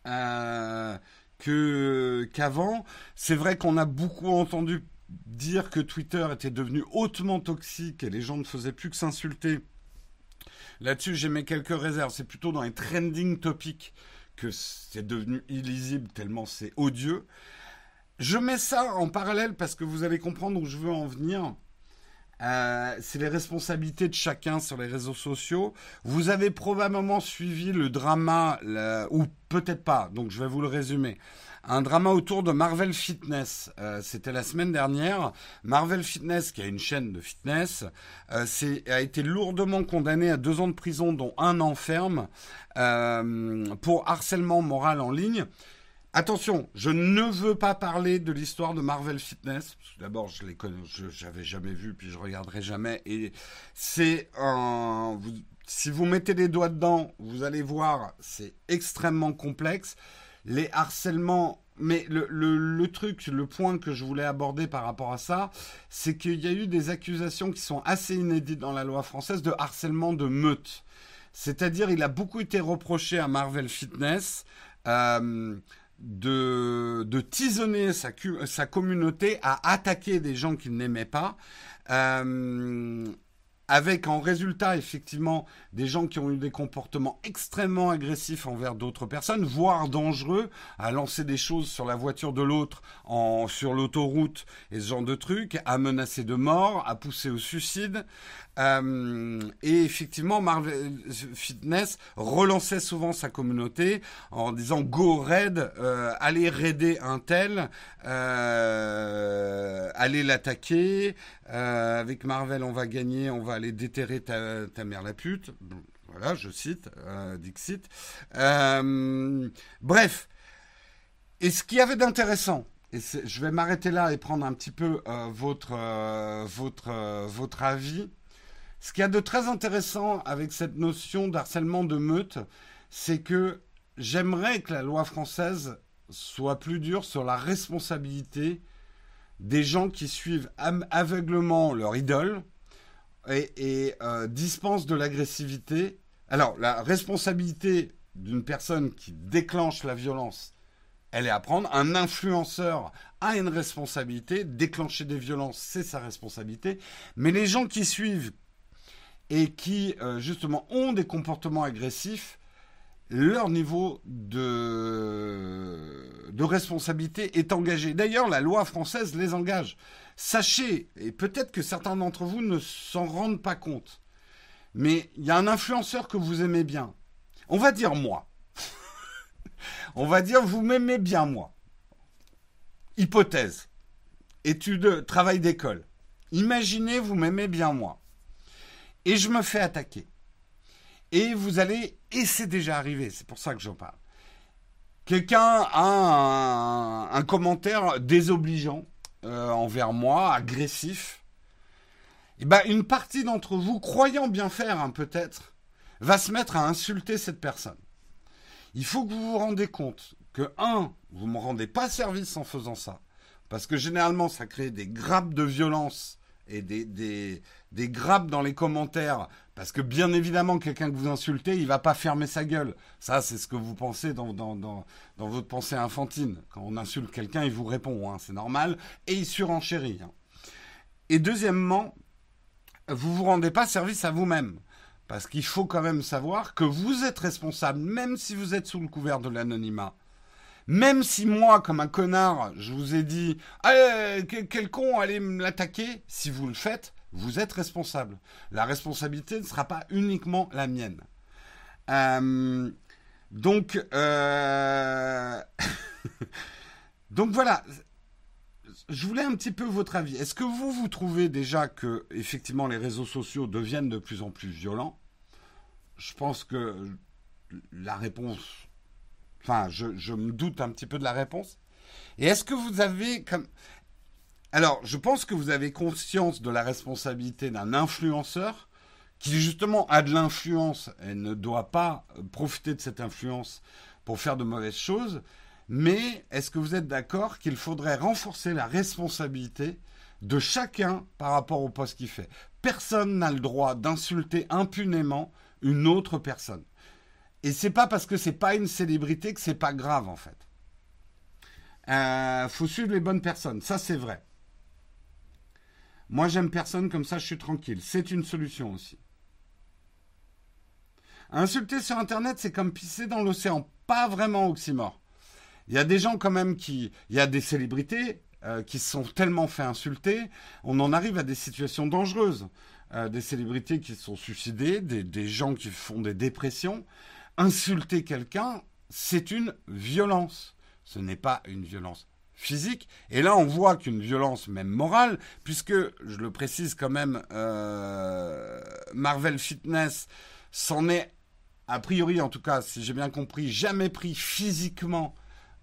euh, que qu'avant. C'est vrai qu'on a beaucoup entendu dire que Twitter était devenu hautement toxique et les gens ne faisaient plus que s'insulter Là-dessus, j'ai mis quelques réserves. C'est plutôt dans les trending topics que c'est devenu illisible tellement c'est odieux. Je mets ça en parallèle parce que vous allez comprendre où je veux en venir. Euh, c'est les responsabilités de chacun sur les réseaux sociaux. Vous avez probablement suivi le drama, ou peut-être pas, donc je vais vous le résumer un drama autour de Marvel Fitness. Euh, c'était la semaine dernière. Marvel Fitness, qui a une chaîne de fitness, euh, a été lourdement condamné à deux ans de prison, dont un an ferme, euh, pour harcèlement moral en ligne. Attention, je ne veux pas parler de l'histoire de Marvel Fitness. D'abord, je les connais, j'avais jamais vu, puis je regarderai jamais. Et c'est un, si vous mettez les doigts dedans, vous allez voir, c'est extrêmement complexe les harcèlements. Mais le, truc, le point que je voulais aborder par rapport à ça, c'est qu'il y a eu des accusations qui sont assez inédites dans la loi française de harcèlement de meute. C'est-à-dire, il a beaucoup été reproché à Marvel Fitness euh, de, de tisonner sa, sa, communauté à attaquer des gens qu'il n'aimait pas. Euh, avec en résultat effectivement des gens qui ont eu des comportements extrêmement agressifs envers d'autres personnes, voire dangereux, à lancer des choses sur la voiture de l'autre en sur l'autoroute et ce genre de trucs, à menacer de mort, à pousser au suicide. Euh, et effectivement, Marvel Fitness relançait souvent sa communauté en disant Go raid, euh, allez raider un tel, euh, allez l'attaquer. Euh, avec Marvel, on va gagner, on va aller déterrer ta, mère la pute. Voilà, je cite, euh, Dixit. Euh, bref. Et ce qu'il y avait d'intéressant, et je vais m'arrêter là et prendre un petit peu votre, votre, votre avis. Ce qu'il y a de très intéressant avec cette notion d'harcèlement de meute, c'est que j'aimerais que la loi française soit plus dure sur la responsabilité des gens qui suivent aveuglement leur idole et, euh, dispensent de l'agressivité. Alors, la responsabilité d'une personne qui déclenche la violence, elle est à prendre. Un influenceur a une responsabilité. Déclencher des violences, c'est sa responsabilité. Mais les gens qui suivent et qui, euh, justement, ont des comportements agressifs, leur niveau de, de responsabilité est engagé. D'ailleurs, la loi française les engage. Sachez, et peut-être que certains d'entre vous ne s'en rendent pas compte, mais il y a un influenceur que vous aimez bien. On va dire moi. (laughs) On va dire vous m'aimez bien moi. Hypothèse. Étude, travail d'école. Imaginez vous m'aimez bien moi. Et je me fais attaquer. Et vous allez, et c'est déjà arrivé, c'est pour ça que j'en parle. Quelqu'un a un, commentaire désobligeant euh, envers moi, agressif. Et eh ben, une partie d'entre vous, croyant bien faire, hein, peut-être, va se mettre à insulter cette personne. Il faut que vous vous rendez compte que, un, vous ne me rendez pas service en faisant ça, parce que généralement, ça crée des grappes de violence et des, des, des grappes dans les commentaires, parce que bien évidemment, quelqu'un que vous insultez, il va pas fermer sa gueule. Ça, c'est ce que vous pensez dans, dans, dans, dans votre pensée infantine. Quand on insulte quelqu'un, il vous répond, hein, c'est normal, et il surenchérit. Hein. Et deuxièmement, vous vous rendez pas service à vous-même. Parce qu'il faut quand même savoir que vous êtes responsable, même si vous êtes sous le couvert de l'anonymat. Même si moi, comme un connard, je vous ai dit quel con, allez me l'attaquer, si vous le faites, vous êtes responsable. La responsabilité ne sera pas uniquement la mienne. Euh, donc, euh... (laughs) donc voilà. Je voulais un petit peu votre avis. Est-ce que vous, vous trouvez déjà que, effectivement, les réseaux sociaux deviennent de plus en plus violents? Je pense que la réponse Enfin, je, me doute un petit peu de la réponse. Et est-ce que vous avez. Alors, je pense que vous avez conscience de la responsabilité d'un influenceur qui justement a de l'influence et ne doit pas profiter de cette influence pour faire de mauvaises choses. Mais est-ce que vous êtes d'accord qu'il faudrait renforcer la responsabilité de chacun par rapport au poste qu'il fait? Personne n'a le droit d'insulter impunément une autre personne. Et c'est pas parce que c'est pas une célébrité que c'est pas grave en fait. Euh, faut suivre les bonnes personnes, ça c'est vrai. Moi j'aime personne comme ça, je suis tranquille. C'est une solution aussi. Insulter sur Internet, c'est comme pisser dans l'océan, pas vraiment oxymore. Il y a des gens quand même qui, il y a des célébrités euh, qui se sont tellement fait insulter, on en arrive à des situations dangereuses. Euh, des célébrités qui se sont suicidées, des, des gens qui font des dépressions insulter quelqu'un, c'est une violence. Ce n'est pas une violence physique. Et là, on voit qu'une violence même morale, puisque, je le précise quand même, euh, Marvel Fitness s'en est, a priori en tout cas, si j'ai bien compris, jamais pris physiquement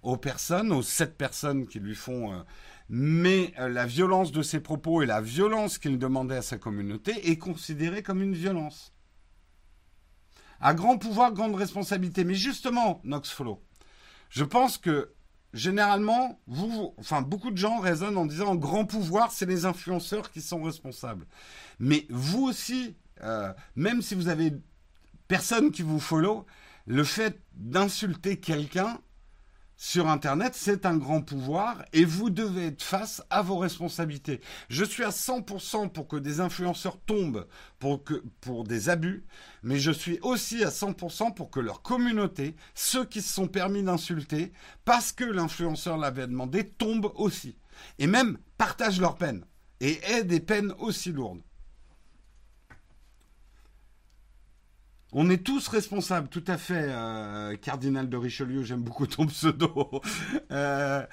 aux personnes, aux sept personnes qui lui font... Euh, mais euh, la violence de ses propos et la violence qu'il demandait à sa communauté est considérée comme une violence. À grand pouvoir, grande responsabilité. Mais justement, Nox Follow, je pense que généralement, vous, enfin, beaucoup de gens raisonnent en disant grand pouvoir, c'est les influenceurs qui sont responsables. Mais vous aussi, euh, même si vous avez personne qui vous follow, le fait d'insulter quelqu'un, sur Internet, c'est un grand pouvoir et vous devez être face à vos responsabilités. Je suis à 100% pour que des influenceurs tombent pour, que, des abus, mais je suis aussi à 100% pour que leur communauté, ceux qui se sont permis d'insulter, parce que l'influenceur l'avait demandé, tombent aussi. Et même partagent leurs peines et aient des peines aussi lourdes. On est tous responsables, tout à fait, euh, cardinal de Richelieu, j'aime beaucoup ton pseudo. (laughs) Euh,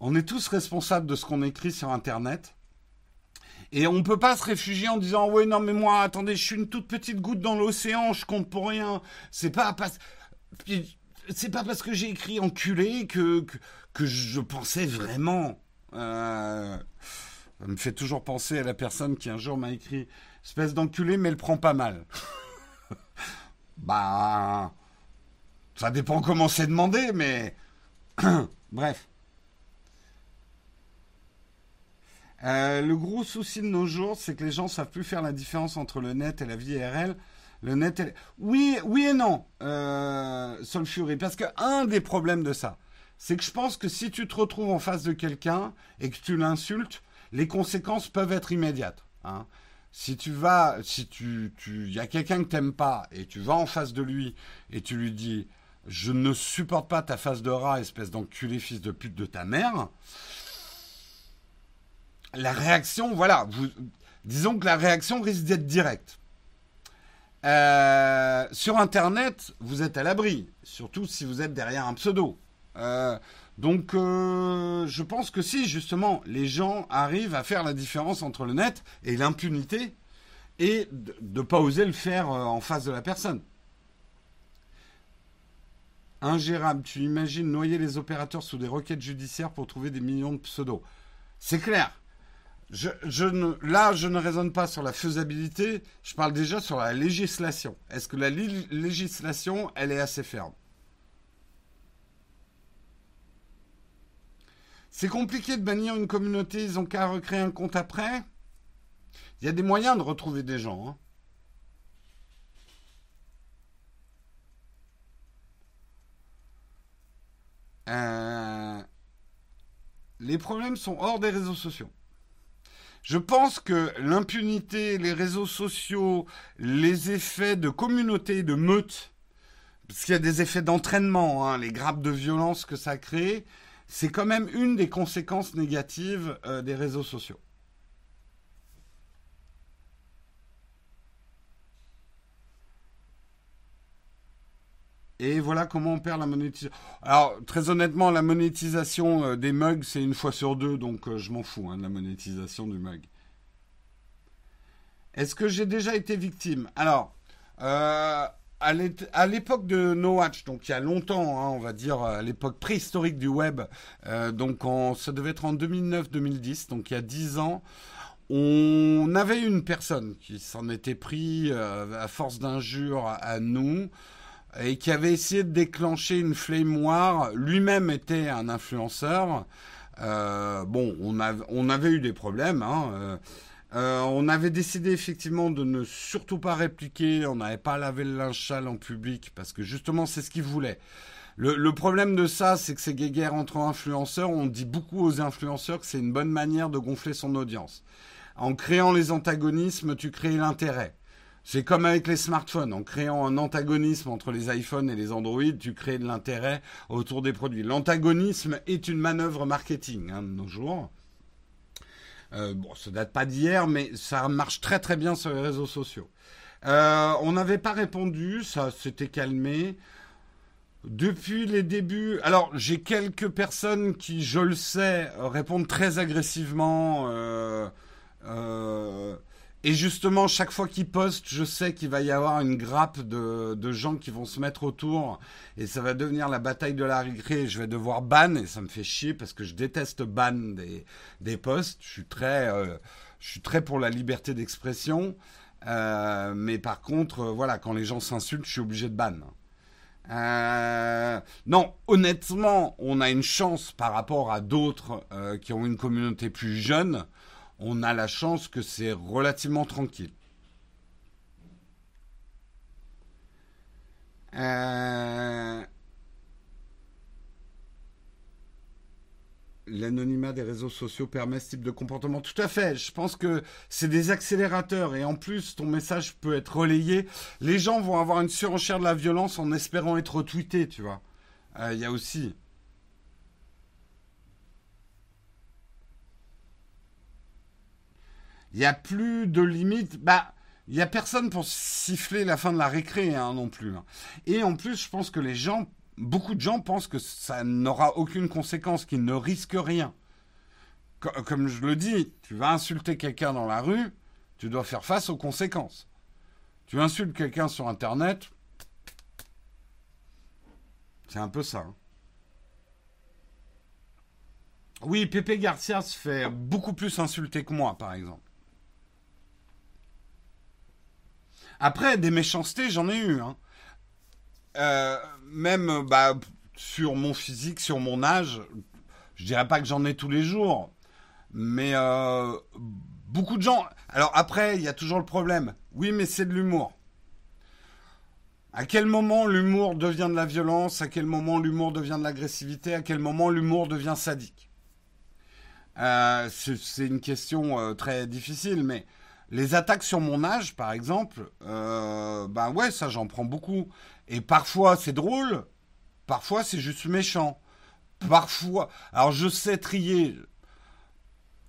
on est tous responsables de ce qu'on écrit sur Internet. Et on ne peut pas se réfugier en disant oui non mais moi attendez je suis une toute petite goutte dans l'océan je compte pour rien c'est pas c'est pas parce que j'ai écrit enculé que, que, je pensais vraiment euh, ça me fait toujours penser à la personne qui un jour m'a écrit espèce d'enculé mais elle prend pas mal (laughs) bah, ça dépend comment c'est demandé, mais (clears throat) bref. Euh, le gros souci de nos jours, c'est que les gens savent plus faire la différence entre le net et la vie IRL. Le net, et... oui, oui et non, euh, Fury, parce que un des problèmes de ça, c'est que je pense que si tu te retrouves en face de quelqu'un et que tu l'insultes, les conséquences peuvent être immédiates. Hein si tu vas, si tu, tu, y a quelqu'un que t'aimes pas et tu vas en face de lui et tu lui dis, je ne supporte pas ta face de rat, espèce d'enculé fils de pute de ta mère. La réaction, voilà, vous, disons que la réaction risque d'être directe. Euh, sur Internet, vous êtes à l'abri, surtout si vous êtes derrière un pseudo. Euh, donc, euh, je pense que si, justement, les gens arrivent à faire la différence entre le net et l'impunité, et de ne pas oser le faire euh, en face de la personne. Ingérable, tu imagines noyer les opérateurs sous des requêtes judiciaires pour trouver des millions de pseudos. C'est clair. Là, je ne raisonne pas sur la faisabilité, je parle déjà sur la législation. Est-ce que la législation, elle est assez ferme? C'est compliqué de bannir une communauté, ils ont qu'à recréer un compte après Il y a des moyens de retrouver des gens. Hein. Euh, les problèmes sont hors des réseaux sociaux. Je pense que l'impunité, les réseaux sociaux, les effets de communauté, de meute, parce qu'il y a des effets d'entraînement, hein, les grappes de violence que ça crée, c'est quand même une des conséquences négatives euh, des réseaux sociaux. Et voilà comment on perd la monétisation. Alors, très honnêtement, la monétisation euh, des mugs, c'est une fois sur deux, donc euh, je m'en fous hein, de la monétisation du mug. Est-ce que j'ai déjà été victime? Alors, à l'époque de No Watch, donc il y a longtemps, hein, on va dire à l'époque préhistorique du web, donc ça devait être en 2009-2010, donc il y a 10 ans, on avait une personne qui s'en était pris à force d'injures à nous et qui avait essayé de déclencher une war. Lui-même était un influenceur. Euh, bon, on, on, avait eu des problèmes. Hein, euh, on avait décidé effectivement de ne surtout pas répliquer. On n'avait pas lavé le linge sale en public parce que justement c'est ce qu'il voulait. Le, problème de ça, c'est que ces guerres entre influenceurs, on dit beaucoup aux influenceurs que c'est une bonne manière de gonfler son audience. En créant les antagonismes, tu crées l'intérêt. C'est comme avec les smartphones. En créant un antagonisme entre les iPhones et les Android, tu crées de l'intérêt autour des produits. L'antagonisme est une manœuvre marketing hein, de nos jours. Euh, bon, ça date pas d'hier, mais ça marche très très bien sur les réseaux sociaux. Euh, on n'avait pas répondu, ça s'était calmé. Depuis les débuts, alors j'ai quelques personnes qui, je le sais, répondent très agressivement. Euh, et justement, chaque fois qu'il poste, je sais qu'il va y avoir une grappe de, gens qui vont se mettre autour et ça va devenir la bataille de la récré. Je vais devoir ban et ça me fait chier parce que je déteste ban des, des posts. Je suis très, euh, je suis très pour la liberté d'expression. Euh, mais par contre, euh, voilà, quand les gens s'insultent, je suis obligé de ban. non, honnêtement, on a une chance par rapport à d'autres qui ont une communauté plus jeune on a la chance que c'est relativement tranquille. Euh, l'anonymat des réseaux sociaux permet ce type de comportement. Tout à fait. Je pense que c'est des accélérateurs et en plus, ton message peut être relayé. Les gens vont avoir une surenchère de la violence en espérant être retweetés, tu vois. Euh, il y a aussi. Il n'y a plus de limite. Bah, il n'y a personne pour siffler la fin de la récré hein, non plus. Hein. Et en plus, je pense que les gens, beaucoup de gens pensent que ça n'aura aucune conséquence, qu'ils ne risquent rien. Comme je le dis, tu vas insulter quelqu'un dans la rue, tu dois faire face aux conséquences. Tu insultes quelqu'un sur Internet, c'est un peu ça. Hein. Oui, Pépé Garcia se fait beaucoup plus insulter que moi, par exemple. Après, des méchancetés, j'en ai eu. Hein. Euh, même bah, sur mon physique, sur mon âge, je dirais pas que j'en ai tous les jours, mais euh, beaucoup de gens. Alors après, il y a toujours le problème. Oui, mais c'est de l'humour. À quel moment l'humour devient de la violence? À quel moment l'humour devient de l'agressivité? À quel moment l'humour devient sadique? Euh, C'est une question très difficile, mais les attaques sur mon âge, par exemple, euh, ben ouais, ça j'en prends beaucoup. Et parfois c'est drôle, parfois c'est juste méchant. Parfois, alors je sais trier.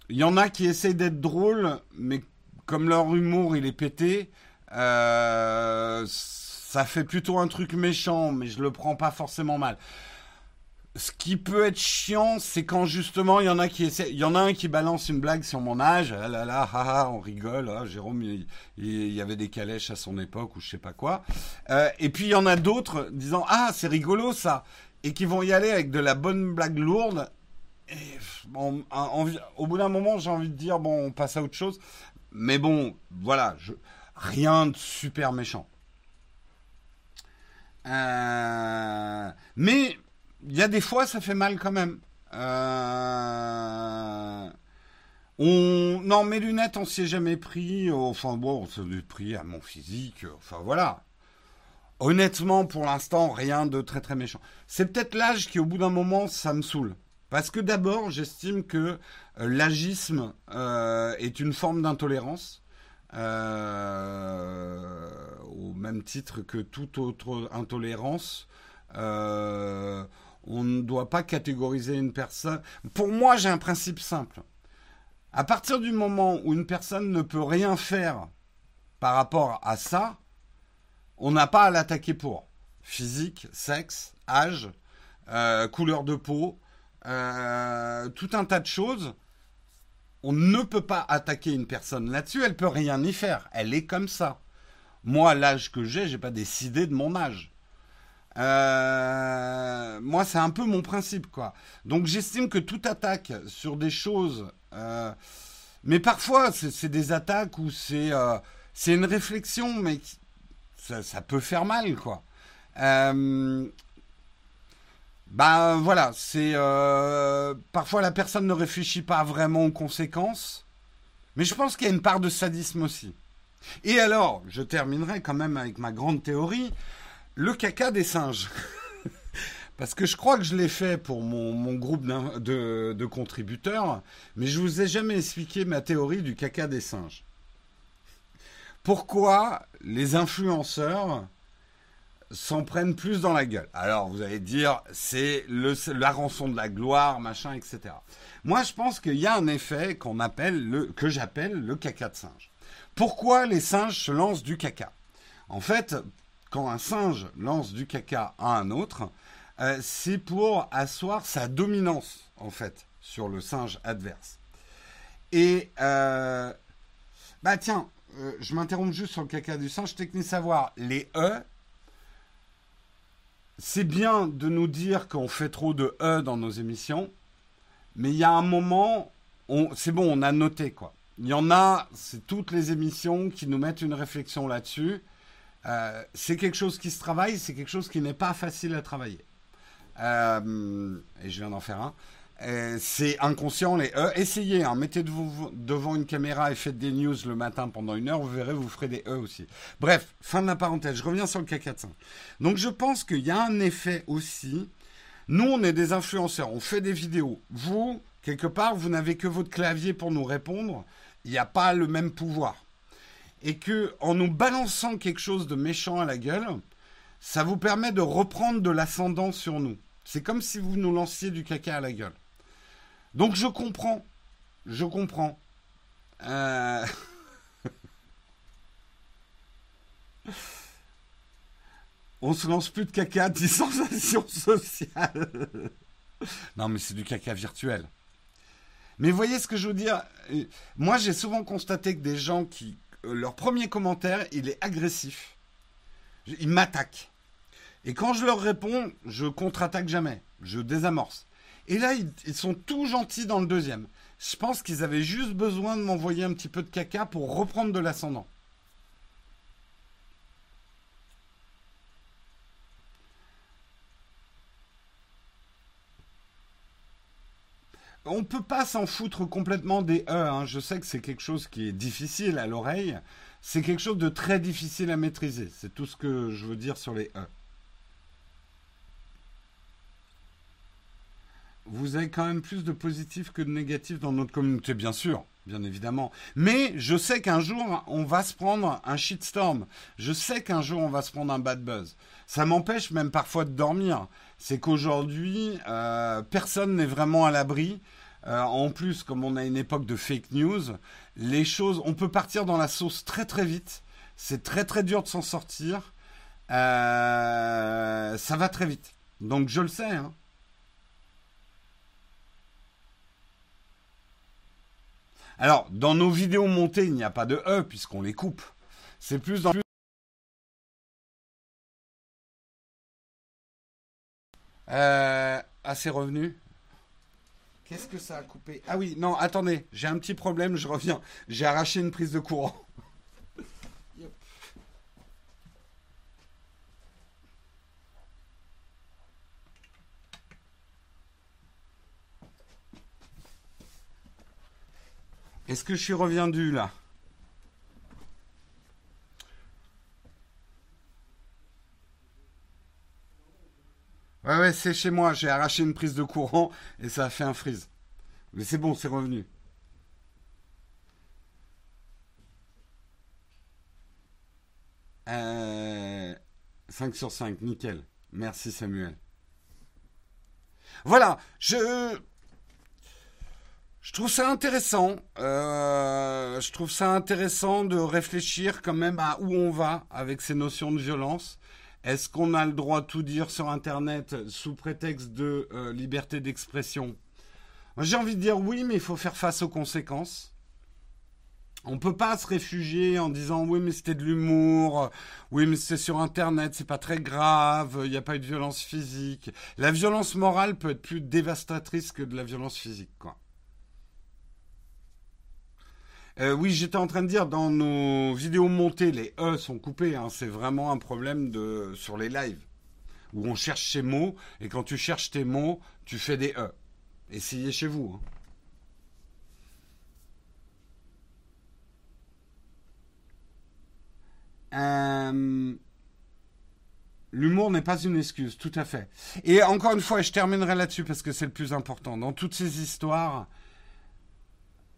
Il y en a qui essayent d'être drôles, mais comme leur humour il est pété, euh, ça fait plutôt un truc méchant, mais je le prends pas forcément mal ce qui peut être chiant, c'est quand justement il y en a qui essaient, il y en a un qui balance une blague sur mon âge, ah là là, on rigole, ah, Jérôme, il, y avait des calèches à son époque ou je sais pas quoi. Euh, et puis il y en a d'autres disant ah c'est rigolo ça, et qui vont y aller avec de la bonne blague lourde. Au bout d'un moment, j'ai envie de dire bon, on passe à autre chose. Mais bon, voilà, rien de super méchant. Euh, mais il y a des fois, ça fait mal quand même. Euh, On... Non, mes lunettes, on s'y est jamais pris. Enfin bon, on s'est pris à mon physique. Enfin voilà. Honnêtement, pour l'instant, rien de très très méchant. C'est peut-être l'âge qui, au bout d'un moment, ça me saoule. Parce que d'abord, j'estime que euh, l'agisme euh, est une forme d'intolérance. Euh, au même titre que toute autre intolérance. On ne doit pas catégoriser une personne. Pour moi, j'ai un principe simple. À partir du moment où une personne ne peut rien faire par rapport à ça, on n'a pas à l'attaquer pour. Physique, sexe, âge, euh, couleur de peau, euh, tout un tas de choses. On ne peut pas attaquer une personne là-dessus, elle peut rien y faire. Elle est comme ça. Moi, l'âge que j'ai, j'ai pas décidé de mon âge. Euh, moi, c'est un peu mon principe, quoi. Donc, j'estime que toute attaque sur des choses euh, mais parfois, c'est des attaques où c'est euh, une réflexion, mais ça, peut faire mal, quoi. Ben voilà, c'est parfois la personne ne réfléchit pas vraiment aux conséquences, mais je pense qu'il y a une part de sadisme aussi. Et alors, je terminerai quand même avec ma grande théorie, le caca des singes. (laughs) Parce que je crois que je l'ai fait pour mon, groupe de, contributeurs, mais je vous ai jamais expliqué ma théorie du caca des singes. Pourquoi les influenceurs s'en prennent plus dans la gueule? Alors vous allez dire, c'est la rançon de la gloire, machin, etc. Moi, je pense qu'il y a un effet qu'on appelle le, que j'appelle le caca de singe. Pourquoi les singes se lancent du caca? En fait, quand un singe lance du caca à un autre, euh, c'est pour asseoir sa dominance, en fait, sur le singe adverse. Et, euh, bah tiens, euh, je m'interromps juste sur le caca du singe. Technique savoir, les E, c'est bien de nous dire qu'on fait trop de E dans nos émissions, mais il y a un moment, c'est bon, on a noté, quoi. Il y en a, c'est toutes les émissions qui nous mettent une réflexion là-dessus. C'est quelque chose qui se travaille, c'est quelque chose qui n'est pas facile à travailler. Euh, et je viens d'en faire un. Euh, c'est inconscient. Les E. Essayez, hein, mettez-vous devant une caméra et faites des news le matin pendant une heure. Vous verrez, vous ferez des E aussi. Bref, fin de la parenthèse. Je reviens sur le caca Donc je pense qu'il y a un effet aussi. Nous, on est des influenceurs. On fait des vidéos. Vous, quelque part, vous n'avez que votre clavier pour nous répondre. Il n'y a pas le même pouvoir. Et que en nous balançant quelque chose de méchant à la gueule, ça vous permet de reprendre de l'ascendant sur nous. C'est comme si vous nous lanciez du caca à la gueule. Donc je comprends. Je comprends. Euh... (laughs) On se lance plus de caca, dit sensation sociale. non, mais c'est du caca virtuel. Mais voyez ce que je veux dire Moi, j'ai souvent constaté que des gens qui. Euh, leur premier commentaire, il est agressif. Ils m'attaquent. Et quand je leur réponds, je contre-attaque jamais. Je désamorce. Et là, ils, sont tout gentils dans le deuxième. Je pense qu'ils avaient juste besoin de m'envoyer un petit peu de caca pour reprendre de l'ascendant. On ne peut pas s'en foutre complètement des E. Je sais que c'est quelque chose qui est difficile à l'oreille. C'est quelque chose de très difficile à maîtriser. C'est tout ce que je veux dire sur les E. vous avez quand même plus de positifs que de négatifs dans notre communauté, bien sûr, bien évidemment. Mais je sais qu'un jour, on va se prendre un shitstorm. Je sais qu'un jour, on va se prendre un bad buzz. Ça m'empêche même parfois de dormir. C'est qu'aujourd'hui, euh, personne n'est vraiment à l'abri. Euh, en plus, comme on a une époque de fake news, les choses, on peut partir dans la sauce très très vite. C'est très très dur de s'en sortir. Euh, ça va très vite. Donc je le sais. Hein. Alors, dans nos vidéos montées, il n'y a pas de E puisqu'on les coupe. C'est plus dans... Euh, ah, c'est revenu Qu'est-ce que ça a coupé? Ah oui, non, attendez, j'ai un petit problème, je reviens. J'ai arraché une prise de courant. (laughs) Est-ce que je suis reviendu là? Ouais, ouais, c'est chez moi. J'ai arraché une prise de courant et ça a fait un freeze. Mais c'est bon, c'est revenu. Euh, 5 sur 5, nickel. Merci Samuel. Voilà, je je trouve ça intéressant. Euh, je trouve ça intéressant de réfléchir quand même à où on va avec ces notions de violence. Est-ce qu'on a le droit de tout dire sur Internet sous prétexte de euh, liberté d'expression? J'ai envie de dire oui, mais il faut faire face aux conséquences. On ne peut pas se réfugier en disant oui, mais c'était de l'humour, oui, mais c'est sur Internet, c'est pas très grave, il n'y a pas eu de violence physique. La violence morale peut être plus dévastatrice que de la violence physique, quoi. Euh, oui, j'étais en train de dire, dans nos vidéos montées, les E sont coupés. Hein. c'est vraiment un problème sur les lives, où on cherche ses mots, et quand tu cherches tes mots, tu fais des E. Essayez chez vous. Hein. Euh, l'humour n'est pas une excuse, tout à fait. Et encore une fois, je terminerai là-dessus parce que c'est le plus important. Dans toutes ces histoires,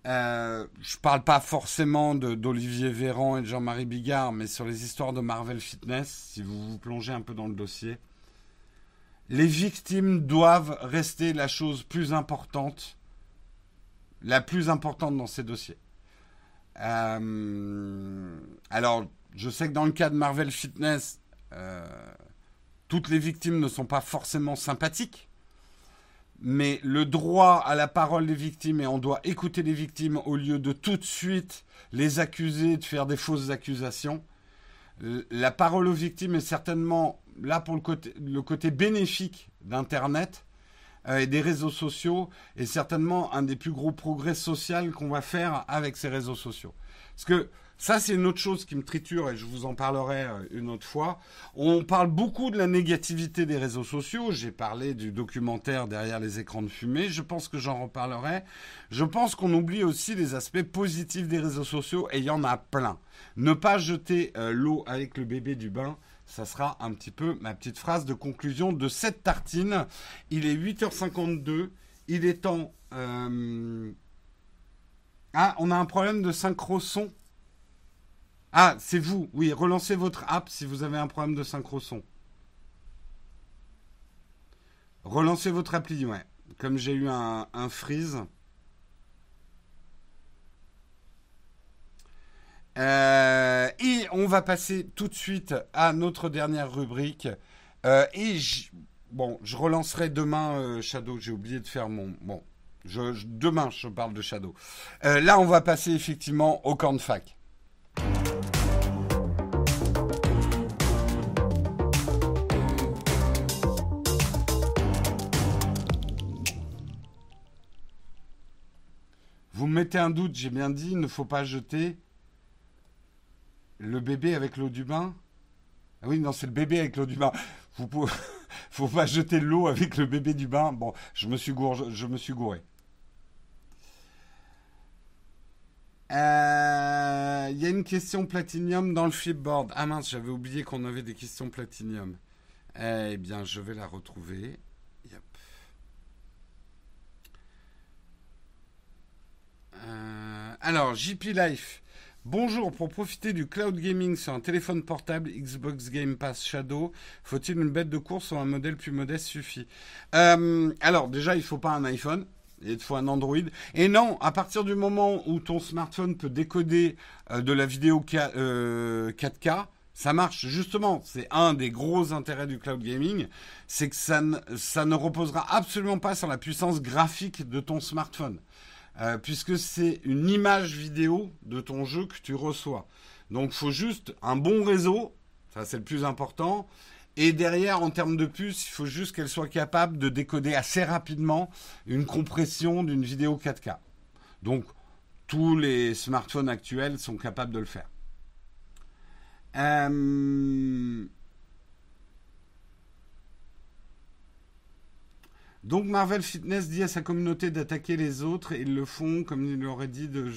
euh, je parle pas forcément d'Olivier Véran et de Jean-Marie Bigard, mais sur les histoires de Marvel Fitness, si vous vous plongez un peu dans le dossier, les victimes doivent rester la chose plus importante, la plus importante dans ces dossiers. Euh, alors, je sais que dans le cas de Marvel Fitness, euh, toutes les victimes ne sont pas forcément sympathiques mais le droit à la parole des victimes, et on doit écouter les victimes au lieu de tout de suite les accuser, de faire des fausses accusations. La parole aux victimes est certainement là pour le côté, bénéfique d'Internet euh, et des réseaux sociaux, et certainement un des plus gros progrès sociaux qu'on va faire avec ces réseaux sociaux. Parce que ça, c'est une autre chose qui me triture et je vous en parlerai euh, une autre fois. On parle beaucoup de la négativité des réseaux sociaux. J'ai parlé du documentaire derrière les écrans de fumée. Je pense que j'en reparlerai. Je pense qu'on oublie aussi les aspects positifs des réseaux sociaux et il y en a plein. Ne pas jeter euh, l'eau avec le bébé du bain. Ça sera un petit peu ma petite phrase de conclusion de cette tartine. Il est 8h52. Il est temps. Euh, ah, on a un problème de synchro son. Ah, c'est vous. Oui, relancez votre app si vous avez un problème de synchro son. Relancez votre appli, ouais. Comme j'ai eu un, freeze. Euh, et on va passer tout de suite à notre dernière rubrique. Euh, et bon, je relancerai demain euh, Shadow. J'ai oublié de faire mon. Bon, demain je parle de Shadow. là, on va passer effectivement au camp fac. Mettez un doute, j'ai bien dit, il ne faut pas jeter le bébé avec l'eau du bain. Ah oui, non, c'est le bébé avec l'eau du bain. Vous pouvez... (laughs) faut pas jeter l'eau avec le bébé du bain. Bon, je me suis, je me suis gouré. Euh, il y a une question platinium dans le flipboard. Ah mince, j'avais oublié qu'on avait des questions platinium. Eh bien, je vais la retrouver. Euh, alors, JP Life. Bonjour, pour profiter du cloud gaming sur un téléphone portable Xbox Game Pass Shadow, faut-il une bête de course ou un modèle plus modeste suffit euh, Alors déjà, il faut pas un iPhone, il faut un Android. Et non, à partir du moment où ton smartphone peut décoder euh, de la vidéo 4K, ça marche justement. C'est un des gros intérêts du cloud gaming, c'est que ça ne reposera absolument pas sur la puissance graphique de ton smartphone. Euh, puisque c'est une image vidéo de ton jeu que tu reçois. Donc il faut juste un bon réseau, ça c'est le plus important. Et derrière, en termes de puce, il faut juste qu'elle soit capable de décoder assez rapidement une compression d'une vidéo 4K. Donc tous les smartphones actuels sont capables de le faire. Euh, Donc Marvel Fitness dit à sa communauté d'attaquer les autres et ils le font comme il aurait dit de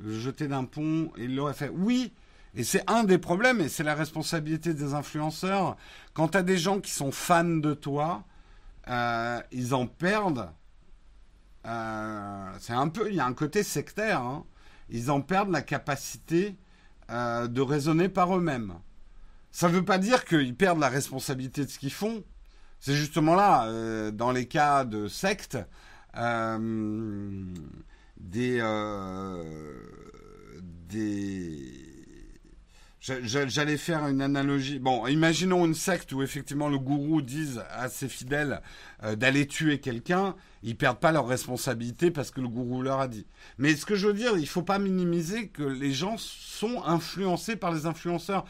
jeter d'un pont et il l'aurait fait. Oui, et c'est un des problèmes et c'est la responsabilité des influenceurs. Quand tu des gens qui sont fans de toi, euh, ils en perdent. Euh, c'est un peu, il y a un côté sectaire. Hein. Ils en perdent la capacité euh, de raisonner par eux-mêmes. Ça ne veut pas dire qu'ils perdent la responsabilité de ce qu'ils font. C'est justement là, euh, dans les cas de sectes, euh, des, des J'allais faire une analogie. Bon, imaginons une secte où effectivement le gourou dise à ses fidèles d'aller tuer quelqu'un. Ils perdent pas leur responsabilité parce que le gourou leur a dit. Mais ce que je veux dire, il faut pas minimiser que les gens sont influencés par les influenceurs.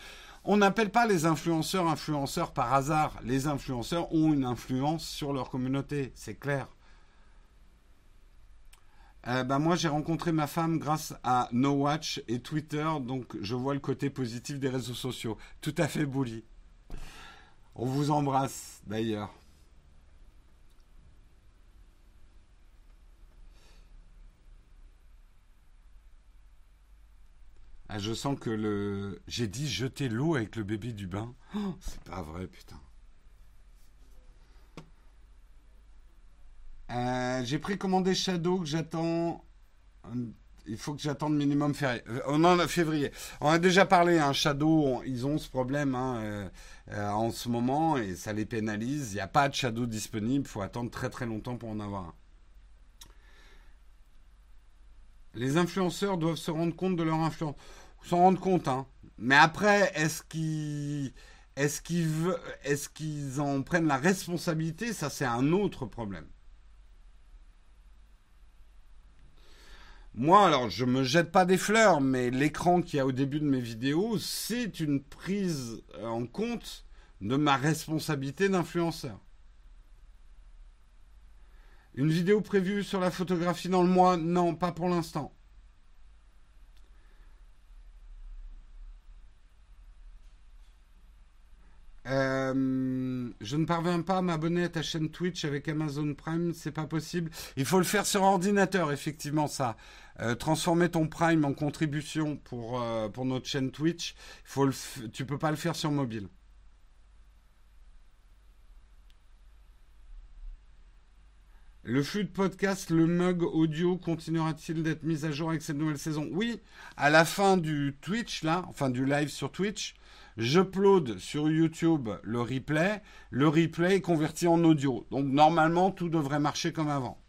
On n'appelle pas les influenceurs influenceurs par hasard. Les influenceurs ont une influence sur leur communauté, c'est clair. Euh, bah, moi, j'ai rencontré ma femme grâce à No Watch et Twitter, donc je vois le côté positif des réseaux sociaux. Tout à fait, Bouli. On vous embrasse, d'ailleurs. Ah, je sens que le. J'ai dit jeter l'eau avec le bébé du bain. Oh, c'est pas vrai, putain. Euh, j'ai précommandé Shadow que j'attends. Il faut que j'attende minimum février. Euh, on en a février. On a déjà parlé, hein, Shadow, ils ont ce problème hein, euh, en ce moment et ça les pénalise. Il n'y a pas de Shadow disponible, il faut attendre très très longtemps pour en avoir un. Les influenceurs doivent se rendre compte de leur influence s'en rendre compte. Hein. Mais après, est-ce qu'ils est-ce qu'ils est-ce qu'ils en prennent la responsabilité? Ça, c'est un autre problème. Moi, alors, je me jette pas des fleurs, mais l'écran qu'il y a au début de mes vidéos, c'est une prise en compte de ma responsabilité d'influenceur. Une vidéo prévue sur la photographie dans le mois? Non, pas pour l'instant. Euh, je ne parviens pas à m'abonner à ta chaîne Twitch avec Amazon Prime, c'est pas possible. Il faut le faire sur ordinateur, effectivement, ça. Euh, transformer ton Prime en contribution pour, euh, pour notre chaîne Twitch, faut le tu peux pas le faire sur mobile. Le flux de podcast, le mug audio continuera-t-il d'être mis à jour avec cette nouvelle saison? Oui, à la fin du Twitch, là, enfin du live sur Twitch, J'upload sur YouTube le replay. Le replay est converti en audio. Donc normalement, tout devrait marcher comme avant.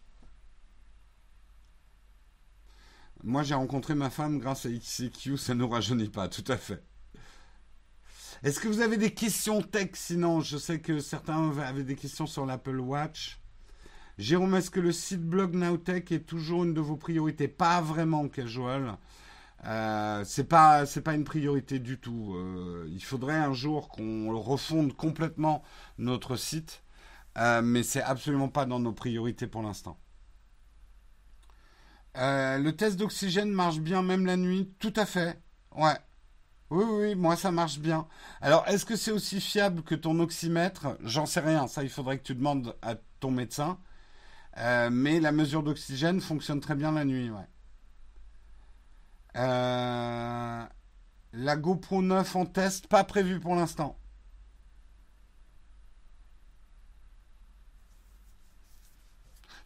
Moi, j'ai rencontré ma femme grâce à XCQ, ça ne rajeunit pas, tout à fait. Est-ce que vous avez des questions tech? Sinon, je sais que certains avaient des questions sur l'Apple Watch. Jérôme, est-ce que le site blog Nowtech est toujours une de vos priorités? Pas vraiment, casual. Euh, c'est pas c'est pas une priorité du tout. Euh, il faudrait un jour qu'on refonde complètement notre site, euh, mais c'est absolument pas dans nos priorités pour l'instant. le test d'oxygène marche bien même la nuit, tout à fait. Ouais. Oui, oui, moi ça marche bien. Alors, est-ce que c'est aussi fiable que ton oxymètre? J'en sais rien. Ça, il faudrait que tu demandes à ton médecin. mais la mesure d'oxygène fonctionne très bien la nuit, ouais. Euh, la GoPro 9 en test, pas prévu pour l'instant.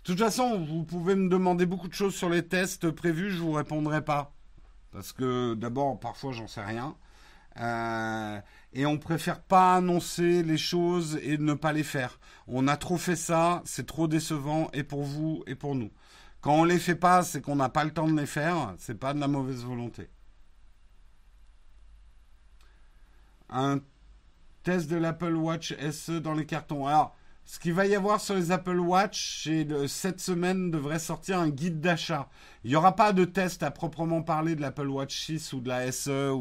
De toute façon, vous pouvez me demander beaucoup de choses sur les tests prévus, je vous répondrai pas. Parce que d'abord, parfois, j'en sais rien. Euh, et on préfère pas annoncer les choses et ne pas les faire. On a trop fait ça, c'est trop décevant et pour vous et pour nous. Quand on les fait pas, c'est qu'on n'a pas le temps de les faire. C'est pas de la mauvaise volonté. Un test de l'Apple Watch SE dans les cartons. Alors, ce qu'il va y avoir sur les Apple Watch, cette semaine devrait sortir un guide d'achat. Il n'y aura pas de test à proprement parler de l'Apple Watch 6 ou de la SE,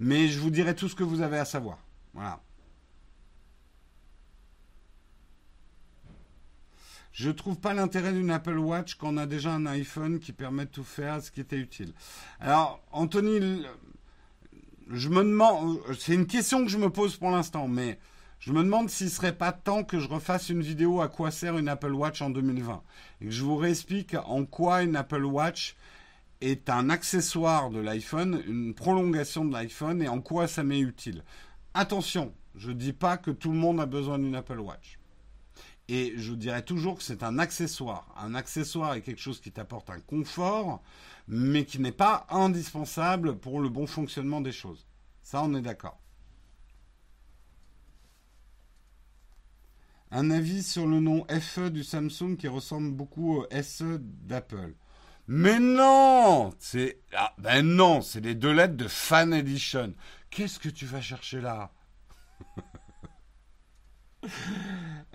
mais je vous dirai tout ce que vous avez à savoir. Voilà. Je trouve pas l'intérêt d'une Apple Watch quand on a déjà un iPhone qui permet de tout faire ce qui était utile. Alors, Anthony, je me demande, c'est une question que je me pose pour l'instant, mais Je me demande s'il serait pas temps que je refasse une vidéo à quoi sert une Apple Watch en 2020 et que je vous réexplique en quoi une Apple Watch est un accessoire de l'iPhone, une prolongation de l'iPhone et en quoi ça m'est utile. Attention, je ne dis pas que tout le monde a besoin d'une Apple Watch. Et je dirais toujours que c'est un accessoire. Un accessoire est quelque chose qui t'apporte un confort, mais qui n'est pas indispensable pour le bon fonctionnement des choses. Ça, on est d'accord. Un avis sur le nom FE du Samsung qui ressemble beaucoup au SE d'Apple. Mais non C'est ah, ben non, c'est les deux lettres de Fan Edition. Qu'est-ce que tu vas chercher là? (laughs)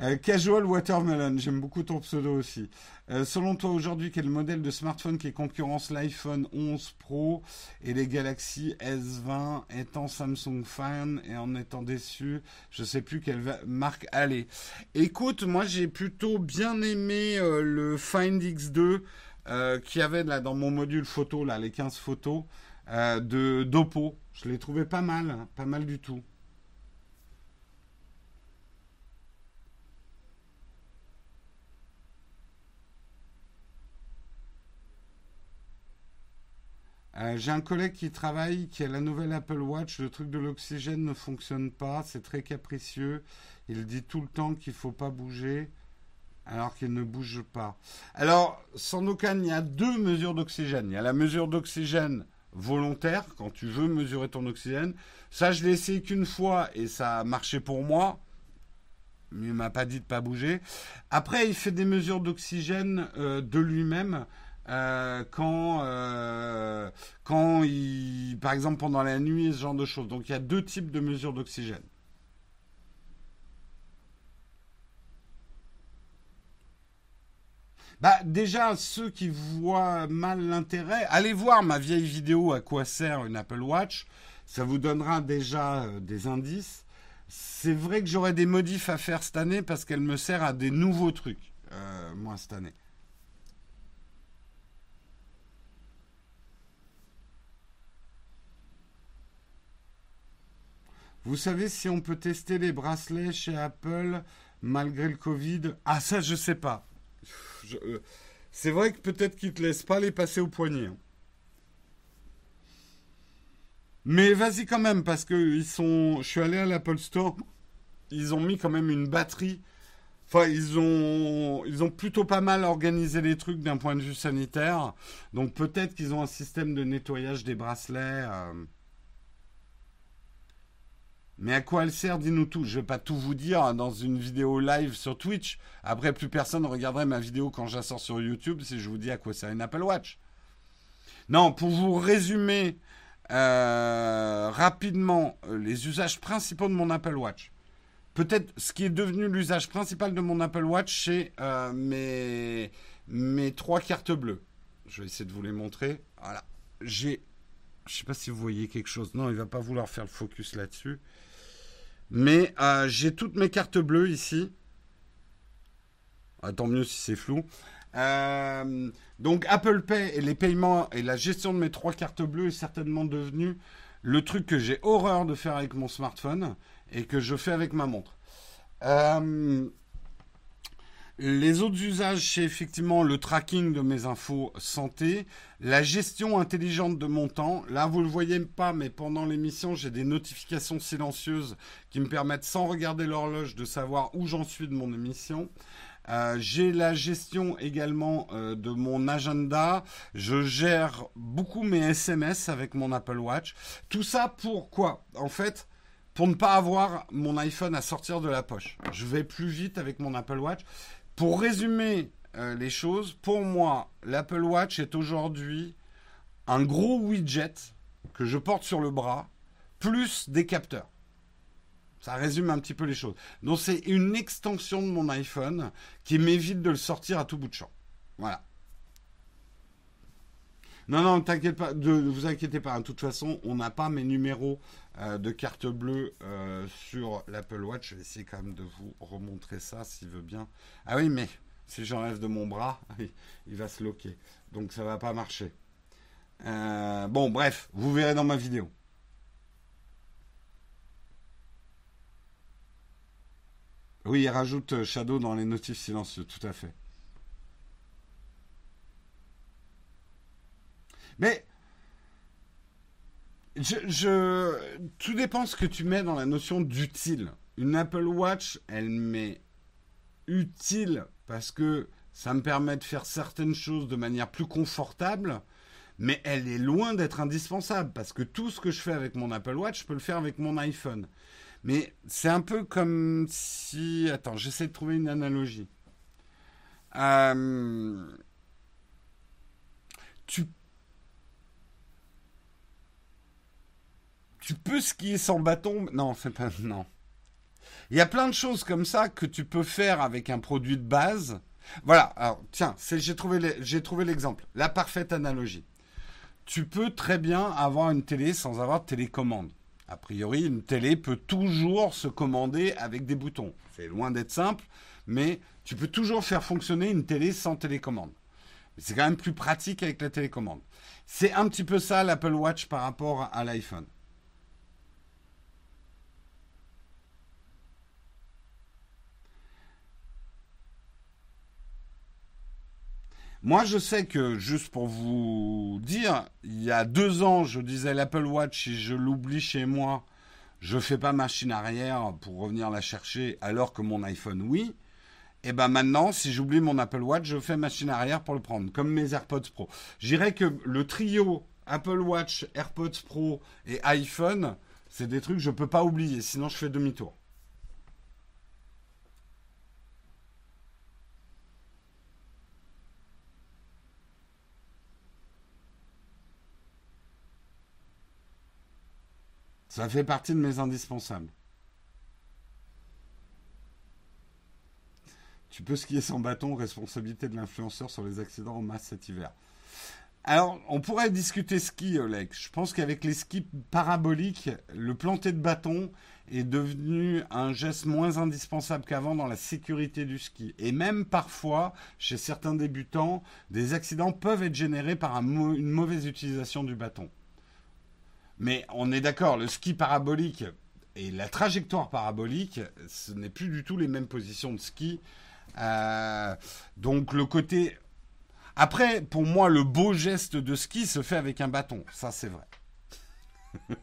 euh, Casual Watermelon, j'aime beaucoup ton pseudo aussi. Euh, selon toi, aujourd'hui, quel modèle de smartphone qui concurrence l'iPhone 11 Pro et les Galaxy S20 étant Samsung fan et en étant déçu Je ne sais plus quelle marque aller. Écoute, moi j'ai plutôt bien aimé euh, le Find X2 qui avait là dans mon module photo, là, les 15 photos de d'Oppo. Je l'ai trouvé pas mal, hein, pas mal du tout. Euh, j'ai un collègue qui travaille, qui a la nouvelle Apple Watch. Le truc de l'oxygène ne fonctionne pas. C'est très capricieux. Il dit tout le temps qu'il ne faut pas bouger, alors qu'il ne bouge pas. Alors, sans aucun, il y a deux mesures d'oxygène. Il y a la mesure d'oxygène volontaire, quand tu veux mesurer ton oxygène. Ça, je l'ai essayé qu'une fois et ça a marché pour moi. Mais il m'a pas dit de pas bouger. Après, il fait des mesures d'oxygène euh, de lui-même. Euh, quand, euh, quand il, par exemple pendant la nuit, ce genre de choses. Donc il y a deux types de mesures d'oxygène. Bah déjà, ceux qui voient mal l'intérêt, allez voir ma vieille vidéo à quoi sert une Apple Watch. Ça vous donnera déjà euh, des indices. C'est vrai que j'aurai des modifs à faire cette année parce qu'elle me sert à des nouveaux trucs, moi, cette année. Vous savez si on peut tester les bracelets chez Apple malgré le Covid? Ah ça je sais pas. Euh, c'est vrai que peut-être qu'ils te laissent pas les passer au poignet. Hein. Mais vas-y quand même parce que ils sont. Je suis allé à l'Apple Store. Ils ont mis quand même une batterie. Enfin, ils ont, ils ont plutôt pas mal organisé les trucs d'un point de vue sanitaire. Donc peut-être qu'ils ont un système de nettoyage des bracelets. Euh. Mais à quoi elle sert Dis-nous tout. Je ne vais pas tout vous dire dans une vidéo live sur Twitch. Après, plus personne ne regarderait ma vidéo quand je la sors sur YouTube si je vous dis à quoi sert une Apple Watch. Non, pour vous résumer euh, rapidement euh, les usages principaux de mon Apple Watch. Peut-être ce qui est devenu l'usage principal de mon Apple Watch, c'est euh, mes, mes trois cartes bleues. Je vais essayer de vous les montrer. Voilà. J'ai. Je ne sais pas si vous voyez quelque chose. Non, il ne va pas vouloir faire le focus là-dessus. Mais euh, j'ai toutes mes cartes bleues ici. Ah, tant mieux si c'est flou. Euh, donc Apple Pay et les paiements et la gestion de mes trois cartes bleues est certainement devenu le truc que j'ai horreur de faire avec mon smartphone et que je fais avec ma montre. Euh, les autres usages, c'est effectivement le tracking de mes infos santé, la gestion intelligente de mon temps. Là, vous le voyez pas, mais pendant l'émission, j'ai des notifications silencieuses qui me permettent, sans regarder l'horloge, de savoir où j'en suis de mon émission. Euh, j'ai la gestion également euh, de mon agenda. Je gère beaucoup mes SMS avec mon Apple Watch. Tout ça pour quoi? En fait, pour ne pas avoir mon iPhone à sortir de la poche. Je vais plus vite avec mon Apple Watch. Pour résumer euh, les choses, pour moi, l'Apple Watch est aujourd'hui un gros widget que je porte sur le bras, plus des capteurs. Ça résume un petit peu les choses. Donc c'est une extension de mon iPhone qui m'évite de le sortir à tout bout de champ. Voilà. Non, non, t'inquiète pas, ne vous inquiétez pas. De toute façon, on n'a pas mes numéros euh, de carte bleue euh, sur l'Apple Watch. Je vais essayer quand même de vous remontrer ça s'il veut bien. Ah oui, mais si j'enlève de mon bras, (laughs) il va se loquer. Donc ça va pas marcher. Euh, bon, bref, vous verrez dans ma vidéo. Oui, il rajoute Shadow dans les notifs silencieux, tout à fait. Mais je, tout dépend ce que tu mets dans la notion d'utile. Une Apple Watch, elle m'est utile parce que ça me permet de faire certaines choses de manière plus confortable, mais elle est loin d'être indispensable parce que tout ce que je fais avec mon Apple Watch, je peux le faire avec mon iPhone. Mais c'est un peu comme si... Attends, j'essaie de trouver une analogie. Euh, tu tu peux skier sans bâton. Non, c'est pas. Non. Il y a plein de choses comme ça que tu peux faire avec un produit de base. Voilà. Alors, tiens, j'ai trouvé l'exemple. La parfaite analogie. Tu peux très bien avoir une télé sans avoir de télécommande. A priori, une télé peut toujours se commander avec des boutons. C'est loin d'être simple, mais tu peux toujours faire fonctionner une télé sans télécommande. C'est quand même plus pratique avec la télécommande. C'est un petit peu ça l'Apple Watch par rapport à l'iPhone. Moi, je sais que, juste pour vous dire, il y a deux ans, je disais l'Apple Watch, si je l'oublie chez moi, je fais pas machine arrière pour revenir la chercher, alors que mon iPhone, oui. Et ben maintenant, si j'oublie mon Apple Watch, je fais machine arrière pour le prendre, comme mes AirPods Pro. Je dirais que le trio Apple Watch, AirPods Pro et iPhone, c'est des trucs que je peux pas oublier, sinon je fais demi-tour. Ça fait partie de mes indispensables. Tu peux skier sans bâton, responsabilité de l'influenceur sur les accidents en masse cet hiver. Alors, on pourrait discuter ski, Oleg. Je pense qu'avec les skis paraboliques, le planter de bâton est devenu un geste moins indispensable qu'avant dans la sécurité du ski. Et même parfois, chez certains débutants, des accidents peuvent être générés par une mauvaise utilisation du bâton. Mais on est d'accord, le ski parabolique et la trajectoire parabolique, ce n'est plus du tout les mêmes positions de ski. Euh, donc le côté... Après, pour moi, le beau geste de ski se fait avec un bâton. Ça, c'est vrai. (laughs)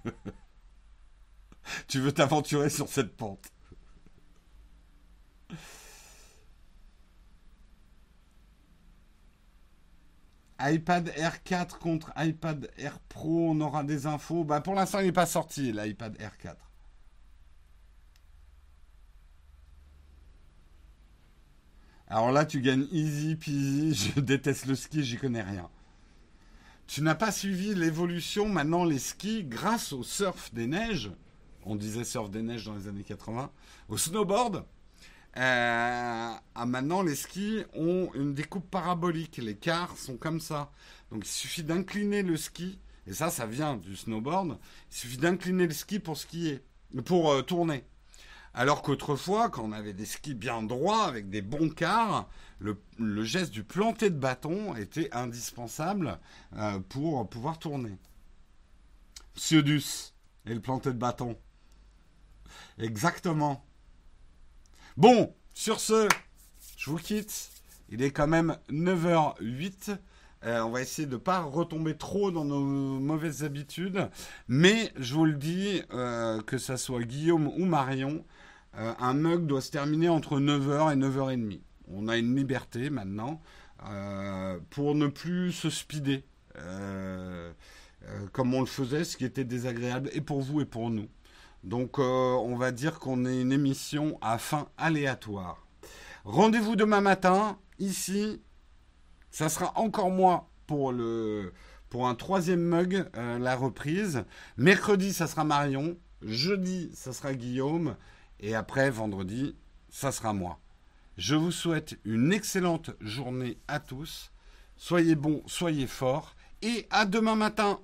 tu veux t'aventurer sur cette pente. iPad Air 4 contre iPad Air Pro, on aura des infos. Bah pour l'instant, il n'est pas sorti, l'iPad Air 4. Alors là, tu gagnes easy peasy. (laughs) Je déteste le ski, j'y connais rien. Tu n'as pas suivi l'évolution maintenant les skis grâce au surf des neiges. On disait surf des neiges dans les années 80. Au snowboard. Euh, ah, maintenant, les skis ont une découpe parabolique. Les quarts sont comme ça. Donc, il suffit d'incliner le ski. Et ça, ça vient du snowboard. Il suffit d'incliner le ski pour skier, pour euh, tourner. Alors qu'autrefois, quand on avait des skis bien droits, avec des bons quarts, le, geste du planter de bâton était indispensable euh, pour pouvoir tourner. Pseudus et le planter de bâton. Exactement. Bon, sur ce, je vous quitte. Il est quand même 9h08. Euh, on va essayer de ne pas retomber trop dans nos mauvaises habitudes. Mais je vous le dis, euh, que ce soit Guillaume ou Marion, euh, un mug doit se terminer entre 9h et 9h30. On a une liberté maintenant pour ne plus se speeder comme on le faisait, ce qui était désagréable et pour vous et pour nous. Donc euh, on va dire qu'on est une émission à fin aléatoire. Rendez-vous demain matin, ici. Ça sera encore moi pour, le, pour un troisième mug, euh, la reprise. Mercredi, ça sera Marion. Jeudi, ça sera Guillaume. Et après, vendredi, ça sera moi. Je vous souhaite une excellente journée à tous. Soyez bons, soyez forts. Et à demain matin.